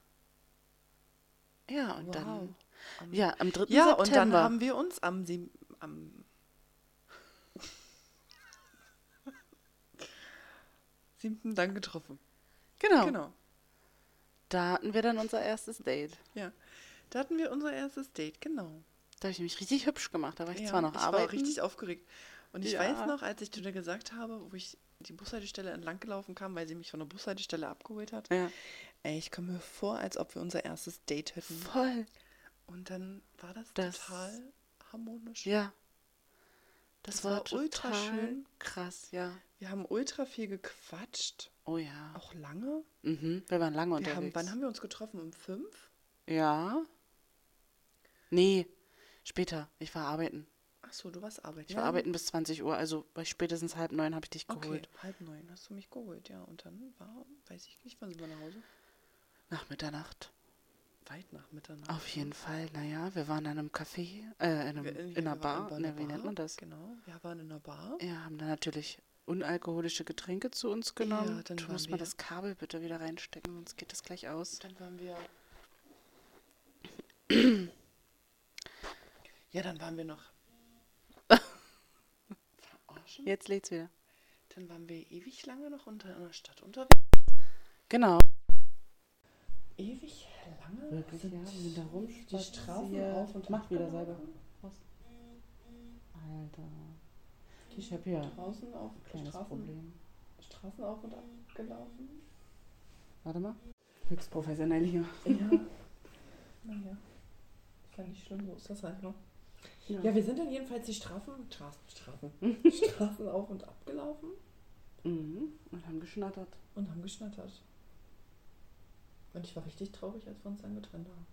Speaker 1: Ja, und
Speaker 2: Wow.
Speaker 1: dann.
Speaker 2: Am-
Speaker 1: Ja, am 3.
Speaker 2: Ja,
Speaker 1: September.
Speaker 2: und dann haben wir uns am, am 7. dann getroffen.
Speaker 1: genau,
Speaker 2: Genau.
Speaker 1: Da hatten wir dann unser erstes Date.
Speaker 2: Ja. Da hatten wir unser erstes Date, genau.
Speaker 1: Da habe ich mich richtig hübsch gemacht. Da war ich
Speaker 2: ja,
Speaker 1: zwar noch
Speaker 2: ich
Speaker 1: arbeiten.
Speaker 2: war richtig aufgeregt. Und ich
Speaker 1: Ja.
Speaker 2: weiß noch, als ich zu dir gesagt habe, wo ich die Bushaltestelle entlang gelaufen kam, weil sie mich von der Bushaltestelle abgeholt hat.
Speaker 1: Ja.
Speaker 2: Ey, ich komme mir vor, als ob wir unser erstes Date hätten.
Speaker 1: Voll.
Speaker 2: Und dann war das,
Speaker 1: Das-
Speaker 2: total harmonisch.
Speaker 1: Ja. Das,
Speaker 2: Das
Speaker 1: war,
Speaker 2: war ultra schön.
Speaker 1: krass, ja.
Speaker 2: Wir haben ultra viel gequatscht.
Speaker 1: Oh ja.
Speaker 2: Auch lange.
Speaker 1: Mhm. Wir waren lange
Speaker 2: Wir
Speaker 1: unterwegs.
Speaker 2: haben, wann haben wir uns getroffen? Um fünf?
Speaker 1: ja. Nee, später. Ich war arbeiten.
Speaker 2: Ach so, du warst arbeiten.
Speaker 1: Ich war arbeiten bis 20 Uhr, also bei spätestens halb neun habe ich dich
Speaker 2: Okay,
Speaker 1: geholt.
Speaker 2: halb neun hast du mich geholt, ja. Und dann war, weiß ich nicht, wann sind wir nach Hause?
Speaker 1: Nach Mitternacht.
Speaker 2: Weit nach Mitternacht.
Speaker 1: Auf jeden Fall, naja, wir waren dann im Café, äh, in, einem,
Speaker 2: Wir-
Speaker 1: in
Speaker 2: wir
Speaker 1: einer
Speaker 2: waren
Speaker 1: Bar. Ne,
Speaker 2: einer
Speaker 1: wie nennt man das?
Speaker 2: Genau, wir waren in einer Bar.
Speaker 1: Ja, haben dann natürlich unalkoholische Getränke zu uns genommen.
Speaker 2: Ja, dann
Speaker 1: du musst mal
Speaker 2: wir-
Speaker 1: das Kabel bitte wieder reinstecken, sonst geht das gleich aus.
Speaker 2: Dann waren wir. ja, dann waren wir noch. Verarschen?
Speaker 1: Jetzt lädt's wieder.
Speaker 2: Dann waren wir ewig lange noch unter in der Stadt unterwegs.
Speaker 1: Genau.
Speaker 2: Ewig lange?
Speaker 1: Wirklich,
Speaker 2: sind
Speaker 1: ja, sind da
Speaker 2: die Straßen
Speaker 1: rumspaziert.
Speaker 2: auf und
Speaker 1: Mach
Speaker 2: ab
Speaker 1: wieder selber. Prost. Alter. Ich hab hier
Speaker 2: Draußen auf
Speaker 1: ein kleines
Speaker 2: Straßen,
Speaker 1: Problem.
Speaker 2: Straßen auf und ab gelaufen.
Speaker 1: Warte mal. Höchst professionell hier.
Speaker 2: Ja. naja. Ist ja nicht schlimm, so ist das halt, ne? Ja, wir sind dann jedenfalls die Straßen, Straßen, Straßen, Straßen auf und ab gelaufen
Speaker 1: Mhm. Und haben geschnattert.
Speaker 2: und haben geschnattert. Und ich war richtig traurig, als wir uns dann getrennt haben.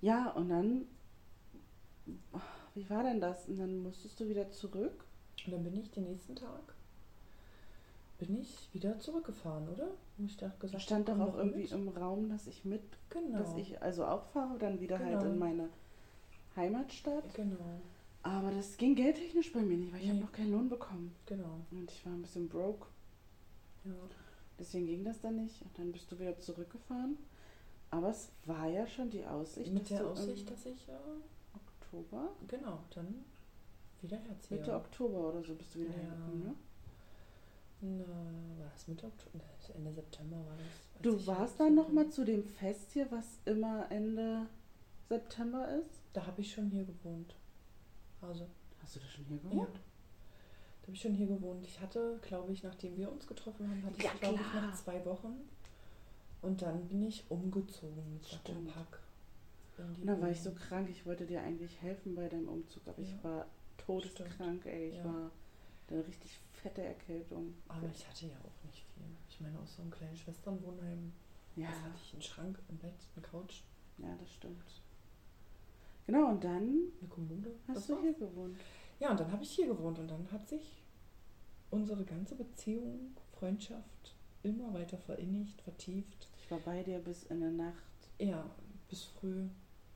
Speaker 1: Ja, und dann, wie war denn das? Und dann musstest du wieder zurück?
Speaker 2: Und dann bin ich den nächsten Tag, bin ich wieder zurückgefahren, oder? Ich da gesagt
Speaker 1: Stand doch auch irgendwie
Speaker 2: mit.
Speaker 1: im Raum, dass ich mit,
Speaker 2: Genau.
Speaker 1: dass ich also auch fahre, dann wieder halt
Speaker 2: Genau.
Speaker 1: in meine Heimatstadt.
Speaker 2: Genau,
Speaker 1: Aber das ging geldtechnisch bei mir nicht, weil ich habe
Speaker 2: Nee.
Speaker 1: noch keinen Lohn bekommen.
Speaker 2: genau.
Speaker 1: Und ich war ein bisschen broke.
Speaker 2: Ja.
Speaker 1: Deswegen ging das dann nicht. Und dann bist du wieder zurückgefahren. Aber es war ja schon die Aussicht,
Speaker 2: Mit
Speaker 1: dass
Speaker 2: der
Speaker 1: du
Speaker 2: Aussicht,
Speaker 1: im
Speaker 2: dass ich, äh,
Speaker 1: Oktober,
Speaker 2: genau, dann wieder herziehe.
Speaker 1: Mitte Oktober oder so bist du wieder
Speaker 2: Ja.
Speaker 1: hergekommen, ne?
Speaker 2: Na, war das Mitte Oktober? Ende September war das.
Speaker 1: Du warst dann
Speaker 2: hergezogen
Speaker 1: noch mal
Speaker 2: bin.
Speaker 1: zu dem Fest hier, was immer Ende September ist?
Speaker 2: Da habe ich schon hier gewohnt. Also,
Speaker 1: Hast du das schon hier
Speaker 2: ja.
Speaker 1: gewohnt?
Speaker 2: Da habe ich schon hier gewohnt. Ich hatte, glaube ich, nachdem wir uns getroffen haben, hatte
Speaker 1: Ja,
Speaker 2: ich, glaube ich, noch zwei Wochen. Und dann bin ich umgezogen mit Sack und
Speaker 1: dann war ich so krank, ich wollte dir eigentlich helfen bei deinem Umzug, aber ich
Speaker 2: Ja.
Speaker 1: war todeskrank, ey. Ich
Speaker 2: Ja.
Speaker 1: war eine richtig fette Erkältung.
Speaker 2: Aber ich hatte ja auch nicht viel. Ich meine, aus so einem kleinen Schwesternwohnheim.
Speaker 1: ja,
Speaker 2: hatte ich? Einen Schrank, ein Bett, eine Couch,
Speaker 1: ja, das stimmt. Genau, und dann
Speaker 2: eine Kommode.
Speaker 1: hast
Speaker 2: Das
Speaker 1: du
Speaker 2: war's.
Speaker 1: hier gewohnt.
Speaker 2: Ja, und dann habe ich hier gewohnt und dann hat sich unsere ganze Beziehung, Freundschaft immer weiter verinnigt, vertieft.
Speaker 1: Ich war bei dir bis in der Nacht.
Speaker 2: Ja, bis früh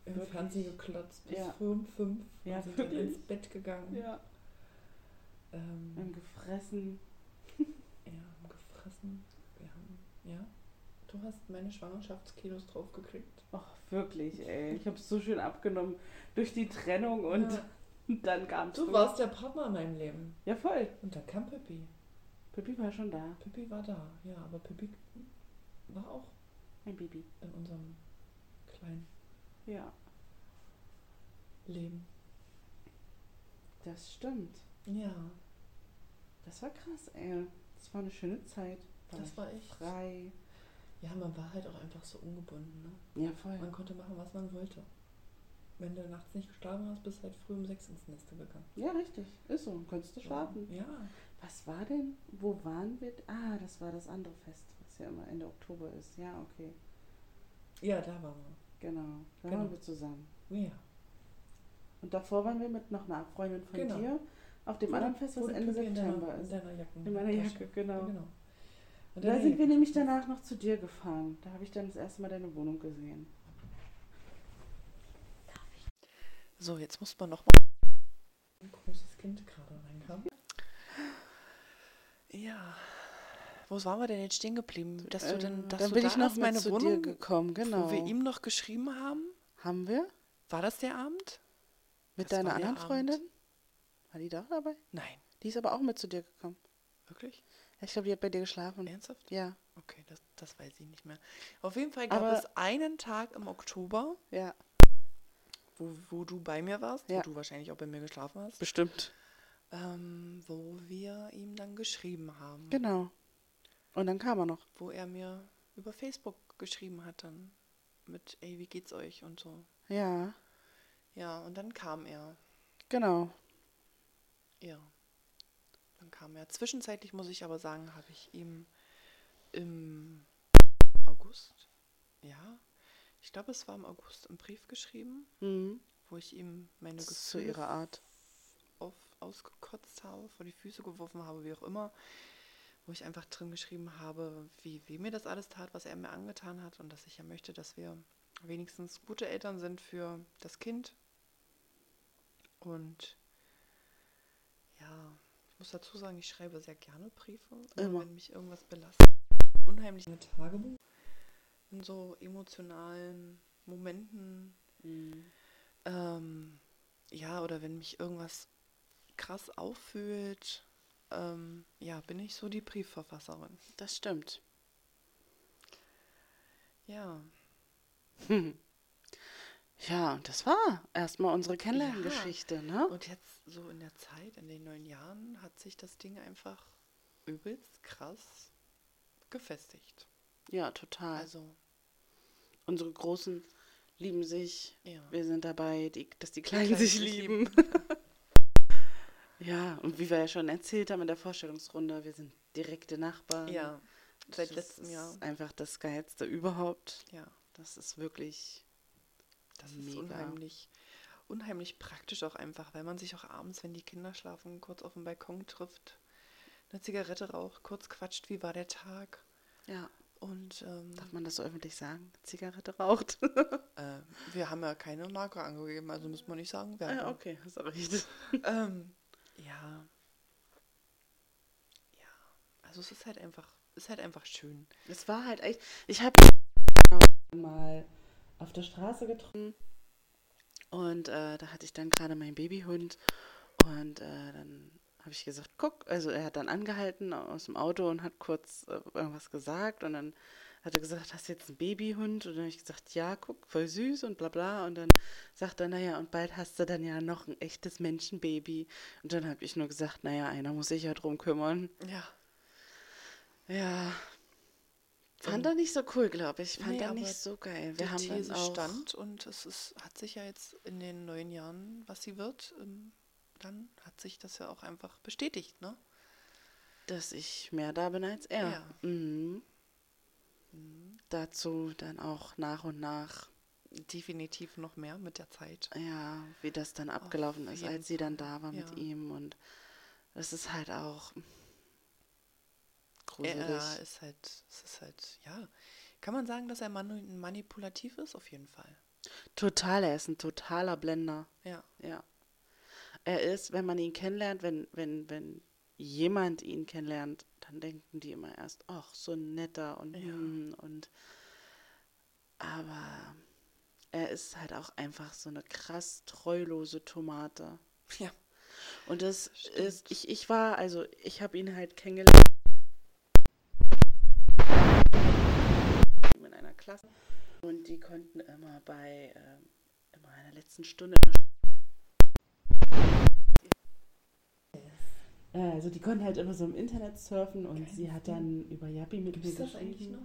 Speaker 2: im
Speaker 1: Wirklich?
Speaker 2: Fernsehen geklotzt, bis
Speaker 1: Ja.
Speaker 2: früh um fünf.
Speaker 1: Ja,
Speaker 2: und sind dann
Speaker 1: wirklich?
Speaker 2: ins Bett gegangen.
Speaker 1: Ja.
Speaker 2: Ähm,
Speaker 1: Wir haben gefressen.
Speaker 2: ja, haben gefressen. Wir haben, ja. Du hast meine Schwangerschaftskilos draufgekriegt.
Speaker 1: Ach, wirklich, ey. Ich habe so schön abgenommen durch die Trennung und
Speaker 2: Ja.
Speaker 1: Dann kam
Speaker 2: Du warst der Partner in meinem Leben.
Speaker 1: Ja, voll.
Speaker 2: Und dann kam Pippi.
Speaker 1: Pippi war schon da.
Speaker 2: Pippi war da, ja, aber Pippi war auch
Speaker 1: Ein Baby.
Speaker 2: in unserem kleinen
Speaker 1: Ja,
Speaker 2: Leben.
Speaker 1: das stimmt.
Speaker 2: Ja,
Speaker 1: Das war krass, ey. Das war eine schöne Zeit.
Speaker 2: das
Speaker 1: ich
Speaker 2: war echt.
Speaker 1: frei.
Speaker 2: Ja, man war halt auch einfach so ungebunden. Ne?
Speaker 1: Ja, voll.
Speaker 2: Man konnte machen, was man wollte. Wenn du nachts nicht geschlafen hast, bist du halt früh um sechs ins Nest gegangen.
Speaker 1: Ja, richtig. Ist so. Konntest du schlafen.
Speaker 2: Ja,
Speaker 1: Was war denn? Wo waren wir? Ah, das war das andere Fest, was ja immer Ende Oktober ist. Ja, okay.
Speaker 2: ja, da waren
Speaker 1: Genau. Da
Speaker 2: Genau.
Speaker 1: waren wir zusammen.
Speaker 2: wir. Ja.
Speaker 1: Und davor waren wir mit noch einer Freundin von
Speaker 2: Genau.
Speaker 1: dir auf dem anderen Fest, was Ende
Speaker 2: Pippi in
Speaker 1: September
Speaker 2: deiner,
Speaker 1: ist.
Speaker 2: In deiner Jacken.
Speaker 1: In meiner Jacke, genau.
Speaker 2: genau. Und
Speaker 1: Da sind wir
Speaker 2: Jacke.
Speaker 1: nämlich danach noch zu dir gefahren. Da habe ich dann das erste Mal deine Wohnung gesehen.
Speaker 2: So, jetzt muss man noch mal ein großes Kind gerade reinkam. Ja. Wo waren wir denn jetzt stehen geblieben? Dass du denn,
Speaker 1: Ähm,
Speaker 2: dass
Speaker 1: dann
Speaker 2: du
Speaker 1: bin
Speaker 2: da
Speaker 1: ich noch
Speaker 2: meine
Speaker 1: zu dir
Speaker 2: Wohnung,
Speaker 1: gekommen, genau.
Speaker 2: wo wir ihm noch geschrieben haben?
Speaker 1: haben wir?
Speaker 2: War das der Abend?
Speaker 1: Mit
Speaker 2: Das
Speaker 1: deiner anderen. Freundin? War die da dabei?
Speaker 2: Nein.
Speaker 1: Die ist aber auch mit zu dir gekommen.
Speaker 2: Wirklich?
Speaker 1: Ja, Ich glaube, die hat bei dir geschlafen.
Speaker 2: Ernsthaft?
Speaker 1: Ja,
Speaker 2: Okay, das, das weiß ich nicht mehr. Auf jeden Fall gab
Speaker 1: Aber-
Speaker 2: es einen Tag im Oktober,
Speaker 1: ja,
Speaker 2: wo, wo du bei mir warst,
Speaker 1: Ja.
Speaker 2: wo du wahrscheinlich auch bei mir geschlafen hast,
Speaker 1: bestimmt.
Speaker 2: ähm, wo wir ihm dann geschrieben haben.
Speaker 1: Genau. Und dann kam er noch.
Speaker 2: Wo er mir über Facebook geschrieben hat dann mit, ey, wie geht's euch und so.
Speaker 1: Ja,
Speaker 2: Ja, und dann kam er.
Speaker 1: genau.
Speaker 2: Ja. Dann kam er. Zwischenzeitlich muss ich aber sagen, habe ich ihm im August, ja, ich glaube, es war im August, einen Brief geschrieben,
Speaker 1: Mhm.
Speaker 2: wo ich ihm meine
Speaker 1: Zu
Speaker 2: Gefühle
Speaker 1: ihrer Art.
Speaker 2: auf, ausgekotzt habe, vor die Füße geworfen habe, wie auch immer. Wo ich einfach drin geschrieben habe, wie, wie mir das alles tat, was er mir angetan hat und dass ich ja möchte, dass wir wenigstens gute Eltern sind für das Kind. Und ja, ich muss dazu sagen, ich schreibe sehr gerne Briefe, wenn mich irgendwas belastet. Unheimlich ein Tagebuch in so emotionalen Momenten
Speaker 1: Mhm.
Speaker 2: ähm, ja, oder wenn mich irgendwas krass auffühlt, ähm, ja, bin ich so die Briefverfasserin.
Speaker 1: Das stimmt.
Speaker 2: Ja,
Speaker 1: Ja, und das war erstmal unsere Kennenlerngeschichte, ne?
Speaker 2: und jetzt so in der Zeit, in den neun Jahren, hat sich das Ding einfach übelst krass gefestigt.
Speaker 1: Ja, total.
Speaker 2: Also,
Speaker 1: Unsere großen lieben sich.
Speaker 2: Ja.
Speaker 1: Wir sind dabei, die, dass die Kleinen
Speaker 2: Kleinen
Speaker 1: sich lieben. ja, und wie wir ja schon erzählt haben in der Vorstellungsrunde, wir sind direkte Nachbarn.
Speaker 2: Ja, seit
Speaker 1: das
Speaker 2: letztem
Speaker 1: ist
Speaker 2: Jahr.
Speaker 1: einfach das Geilste überhaupt.
Speaker 2: Ja,
Speaker 1: Das ist wirklich
Speaker 2: das ist
Speaker 1: Mega.
Speaker 2: unheimlich, unheimlich praktisch auch einfach, weil man sich auch abends, wenn die Kinder schlafen, kurz auf dem Balkon trifft, eine Zigarette raucht, kurz quatscht, wie war der Tag.
Speaker 1: Ja,
Speaker 2: Und ähm,
Speaker 1: darf man das so öffentlich sagen? Zigarette raucht.
Speaker 2: äh, wir haben ja keine Marke angegeben, also muss man nicht sagen. wer.
Speaker 1: ja, okay, hast du recht.
Speaker 2: ähm, ja. Ja. Also es ist halt einfach, ist halt einfach schön.
Speaker 1: Es war halt echt. Ich habe mal auf der Straße getroffen und äh, da hatte ich dann gerade meinen Babyhund und äh, dann habe ich gesagt, guck, also er hat dann angehalten aus dem Auto und hat kurz äh, irgendwas gesagt und dann hat er gesagt, hast du jetzt einen Babyhund? Und dann habe ich gesagt, ja, guck, voll süß und bla bla. Und dann sagt er, naja, und bald hast du dann ja noch ein echtes Menschenbaby. Und dann habe ich nur gesagt, naja, einer muss sich ja drum kümmern.
Speaker 2: Ja.
Speaker 1: Ja. Fand er nicht so cool, glaube ich. Fand
Speaker 2: nee,
Speaker 1: er nicht so geil. Wir haben dann
Speaker 2: These
Speaker 1: auch,
Speaker 2: stand und es ist, hat sich ja jetzt in den neun Jahren, was sie wird, ähm, dann hat sich das ja auch einfach bestätigt, ne?
Speaker 1: dass ich mehr da bin als er.
Speaker 2: Ja.
Speaker 1: Mhm. Dazu dann auch nach und nach,
Speaker 2: Definitiv noch mehr mit der Zeit.
Speaker 1: ja, wie das dann abgelaufen ist,
Speaker 2: jeden
Speaker 1: als sie dann da war mit
Speaker 2: Ja.
Speaker 1: ihm. Und das ist halt auch gruselig.
Speaker 2: Er ist halt, es ist halt, ja. Kann man sagen, dass er manipulativ ist? Auf jeden Fall.
Speaker 1: Total, er ist ein totaler Blender.
Speaker 2: Ja.
Speaker 1: Ja. Er ist, wenn man ihn kennenlernt, wenn, wenn, wenn jemand ihn kennenlernt, dann denken die immer erst, ach, so ein netter und,
Speaker 2: Ja.
Speaker 1: hm, und aber er ist halt auch einfach so eine krass treulose Tomate.
Speaker 2: Ja.
Speaker 1: Und das
Speaker 2: Stimmt.
Speaker 1: ist, ich, ich war, also ich habe ihn halt kennengelernt in einer Klasse und die konnten immer bei ähm, immer in der letzten Stunde Äh, Also die konnten halt immer so im Internet surfen und sie hat dann über Yappi mit mir geschrieben.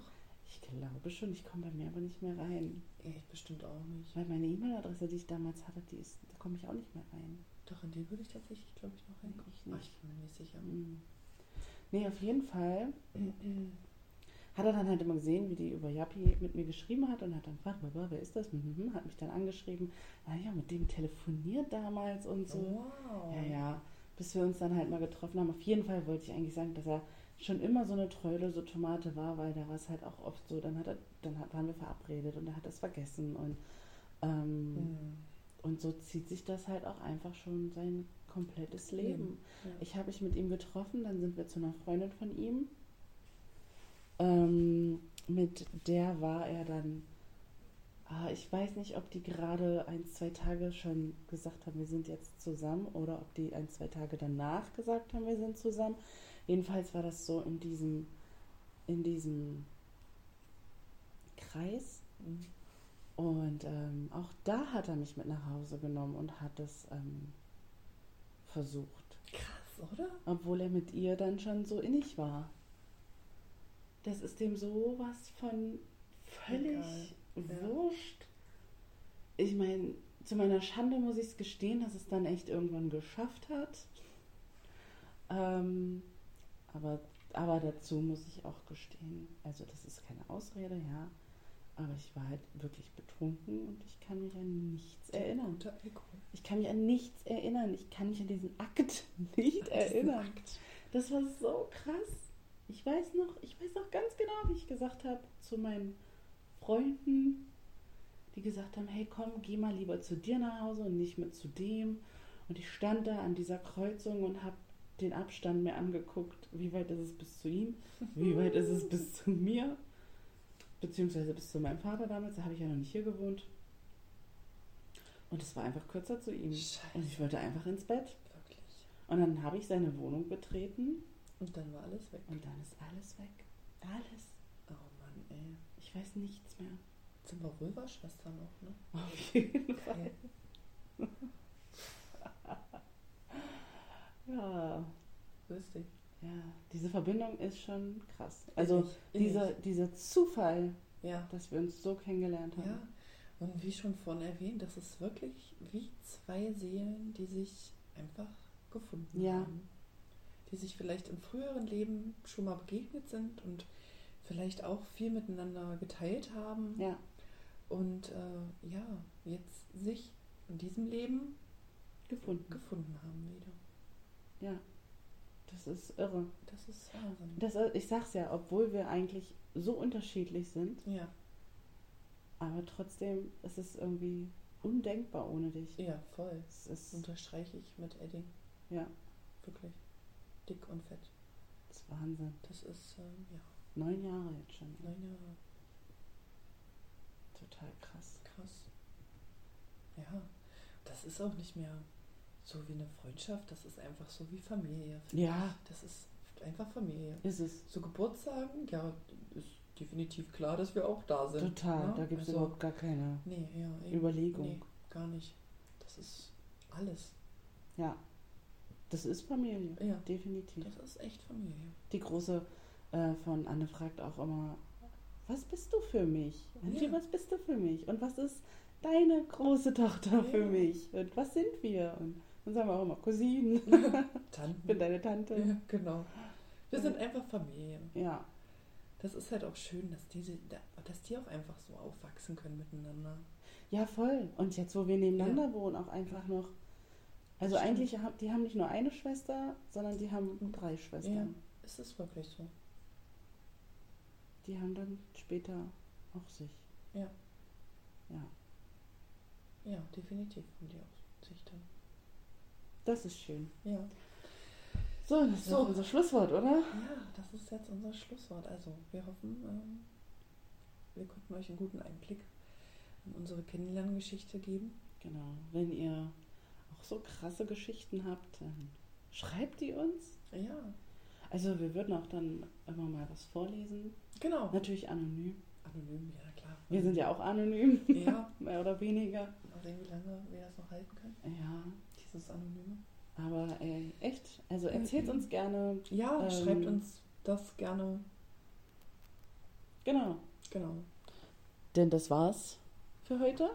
Speaker 1: Ich glaube schon, ich komme bei mir aber nicht mehr rein.
Speaker 2: Ich bestimmt auch nicht.
Speaker 1: Weil meine E-Mail-Adresse, die ich damals hatte, die ist, da komme ich auch nicht mehr rein.
Speaker 2: Doch, in den würde ich tatsächlich, glaube ich, noch reingucken.
Speaker 1: Ich nicht.
Speaker 2: ich bin mir nicht sicher.
Speaker 1: Mhm. Nee, auf jeden Fall hat er dann halt immer gesehen, wie die über Yappi mit mir geschrieben hat und hat dann gefragt, "Baba, wer ist das? Mhm, Hat mich dann angeschrieben, naja, mit dem telefoniert damals und so.
Speaker 2: Wow.
Speaker 1: Ja, ja, bis wir uns dann halt mal getroffen haben. Auf jeden Fall wollte ich eigentlich sagen, dass er schon immer so eine treulose Tomate war, weil da war es halt auch oft so, dann hat er, dann hat, waren wir verabredet und er hat das vergessen und ähm,
Speaker 2: Mhm.
Speaker 1: und so zieht sich das halt auch einfach schon sein komplettes Leben.
Speaker 2: Ja.
Speaker 1: Ich habe mich mit ihm getroffen, dann sind wir zu einer Freundin von ihm. Ähm, mit der war er dann, ich weiß nicht, ob die gerade ein, zwei Tage schon gesagt haben, wir sind jetzt zusammen oder ob die ein, zwei Tage danach gesagt haben, wir sind zusammen. Jedenfalls war das so in diesem, in diesem Kreis.
Speaker 2: Mhm.
Speaker 1: Und ähm, auch da hat er mich mit nach Hause genommen und hat es ähm, versucht.
Speaker 2: Krass, oder?
Speaker 1: Obwohl er mit ihr dann schon so innig war. Das ist dem sowas von völlig
Speaker 2: Egal.
Speaker 1: Wurscht. Ich meine, zu meiner Schande muss ich es gestehen, dass es dann echt irgendwann geschafft hat. Ähm, aber, aber dazu muss ich auch gestehen, also das ist keine Ausrede, ja. Aber ich war halt wirklich betrunken und ich kann mich an nichts erinnern. Ich kann mich an nichts erinnern. Ich kann mich an diesen Akt nicht erinnern.
Speaker 2: Akt.
Speaker 1: Das war so krass. Ich weiß noch, ich weiß noch ganz genau, wie ich gesagt habe zu meinen Freunden, die gesagt haben, hey komm, geh mal lieber zu dir nach Hause und nicht mit zu dem. Und ich stand da an dieser Kreuzung und habe den Abstand mir angeguckt. Wie weit ist es bis zu ihm? Wie weit ist es bis zu mir? Beziehungsweise bis zu meinem Vater damals. Da habe ich ja noch nicht hier gewohnt. Und es war einfach kürzer zu ihm.
Speaker 2: Scheiße.
Speaker 1: Und ich wollte einfach ins Bett.
Speaker 2: Wirklich.
Speaker 1: Und dann habe ich seine Wohnung betreten
Speaker 2: Und dann war alles weg.
Speaker 1: und dann ist alles weg. Alles.
Speaker 2: Oh Mann, ey.
Speaker 1: Ich weiß nichts mehr.
Speaker 2: Sind wir Vulva-Schwestern auch, ne?
Speaker 1: Auf jeden Fall.
Speaker 2: Geil.
Speaker 1: Ja,
Speaker 2: Lustig.
Speaker 1: ja. Diese Verbindung ist schon krass. Also
Speaker 2: innig.
Speaker 1: dieser, dieser Zufall,
Speaker 2: Ja.
Speaker 1: dass wir uns so kennengelernt haben.
Speaker 2: Ja. Und wie schon vorhin erwähnt, das ist wirklich wie zwei Seelen, die sich einfach gefunden
Speaker 1: Ja.
Speaker 2: haben. Die sich vielleicht im früheren Leben schon mal begegnet sind und vielleicht auch viel miteinander geteilt haben.
Speaker 1: Ja,
Speaker 2: Und äh, ja, jetzt sich in diesem Leben
Speaker 1: gefunden.
Speaker 2: gefunden haben wieder.
Speaker 1: Ja, das ist irre.
Speaker 2: Das ist Wahnsinn.
Speaker 1: Das, ich sag's ja, obwohl wir eigentlich so unterschiedlich sind,
Speaker 2: Ja,
Speaker 1: aber trotzdem ist es irgendwie undenkbar ohne dich.
Speaker 2: ja, voll.
Speaker 1: Es
Speaker 2: Das
Speaker 1: ist,
Speaker 2: unterstreiche ich mit Edding.
Speaker 1: ja,
Speaker 2: Wirklich. Dick und fett.
Speaker 1: das ist Wahnsinn.
Speaker 2: Das ist, ähm, ja,
Speaker 1: Neun Jahre jetzt schon.
Speaker 2: neun Jahre.
Speaker 1: Total krass.
Speaker 2: Krass. Ja, das ist auch nicht mehr so wie eine Freundschaft, das ist einfach so wie Familie.
Speaker 1: Ja.
Speaker 2: ich. Das ist einfach Familie.
Speaker 1: Ist es.
Speaker 2: Zu Geburtstagen, ja, ist definitiv klar, dass wir auch da sind.
Speaker 1: Total.
Speaker 2: ne?
Speaker 1: Da gibt es
Speaker 2: Also,
Speaker 1: überhaupt gar keine
Speaker 2: Nee, ja, eben.
Speaker 1: Überlegung.
Speaker 2: Nee, gar nicht. Das ist alles.
Speaker 1: Ja. Das ist Familie.
Speaker 2: Ja,
Speaker 1: Definitiv.
Speaker 2: das ist echt Familie.
Speaker 1: Die große äh, von Anne fragt auch immer, was bist du für mich? Angie,
Speaker 2: Ja.
Speaker 1: was bist du für mich? Und was ist deine große Tochter für
Speaker 2: Ja.
Speaker 1: mich? Und was sind wir? Und dann sagen wir auch immer Cousinen.
Speaker 2: Tanten.
Speaker 1: Ich bin deine Tante.
Speaker 2: Ja, genau. Wir sind einfach Familie.
Speaker 1: Ja.
Speaker 2: Das ist halt auch schön, dass diese, dass die auch einfach so aufwachsen können miteinander.
Speaker 1: Ja, voll. Und jetzt, wo wir nebeneinander wohnen, auch einfach noch. Also
Speaker 2: Stimmt.
Speaker 1: eigentlich, haben- die haben nicht nur eine Schwester, sondern die haben drei Schwestern.
Speaker 2: Ist es wirklich so?
Speaker 1: Die haben dann später auch sich.
Speaker 2: Ja.
Speaker 1: Ja.
Speaker 2: Ja, definitiv haben die auch sich dann.
Speaker 1: Das ist schön.
Speaker 2: Ja.
Speaker 1: So, das ist
Speaker 2: So.
Speaker 1: doch unser Schlusswort, oder?
Speaker 2: Ja, das ist jetzt unser Schlusswort. Also, wir hoffen, ähm, wir konnten euch einen guten Einblick in unsere Kennenlerngeschichte geben.
Speaker 1: Genau. Wenn ihr auch so krasse Geschichten habt, dann schreibt die uns.
Speaker 2: Ja,
Speaker 1: Also wir würden auch dann immer mal was vorlesen.
Speaker 2: genau.
Speaker 1: Natürlich anonym.
Speaker 2: Anonym, ja klar.
Speaker 1: Wir sind ja auch anonym,
Speaker 2: Ja,
Speaker 1: mehr oder weniger.
Speaker 2: mal sehen, wie lange wir das noch halten können.
Speaker 1: Ja,
Speaker 2: Dieses Anonyme.
Speaker 1: aber ey, echt. Also erzählt uns gerne.
Speaker 2: Ja,
Speaker 1: Ähm,
Speaker 2: schreibt uns das gerne.
Speaker 1: Genau.
Speaker 2: Genau.
Speaker 1: Denn das war's für heute.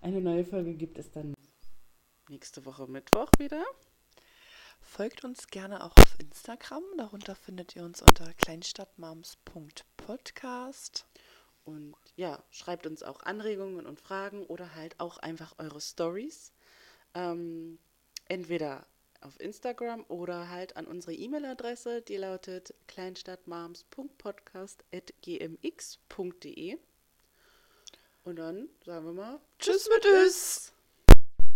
Speaker 1: Eine neue Folge gibt es dann nächste Woche Mittwoch wieder.
Speaker 2: Folgt uns gerne auch auf Instagram. Darunter findet ihr uns unter kleinstadtmoms.podcast.
Speaker 1: Und ja, schreibt uns auch Anregungen und Fragen oder halt auch einfach eure Stories. Ähm, entweder auf Instagram oder halt an unsere E-Mail-Adresse, die lautet kleinstadtmoms.podcast.gmx.de. Und dann sagen wir mal
Speaker 2: Tschüss mit Tschüss.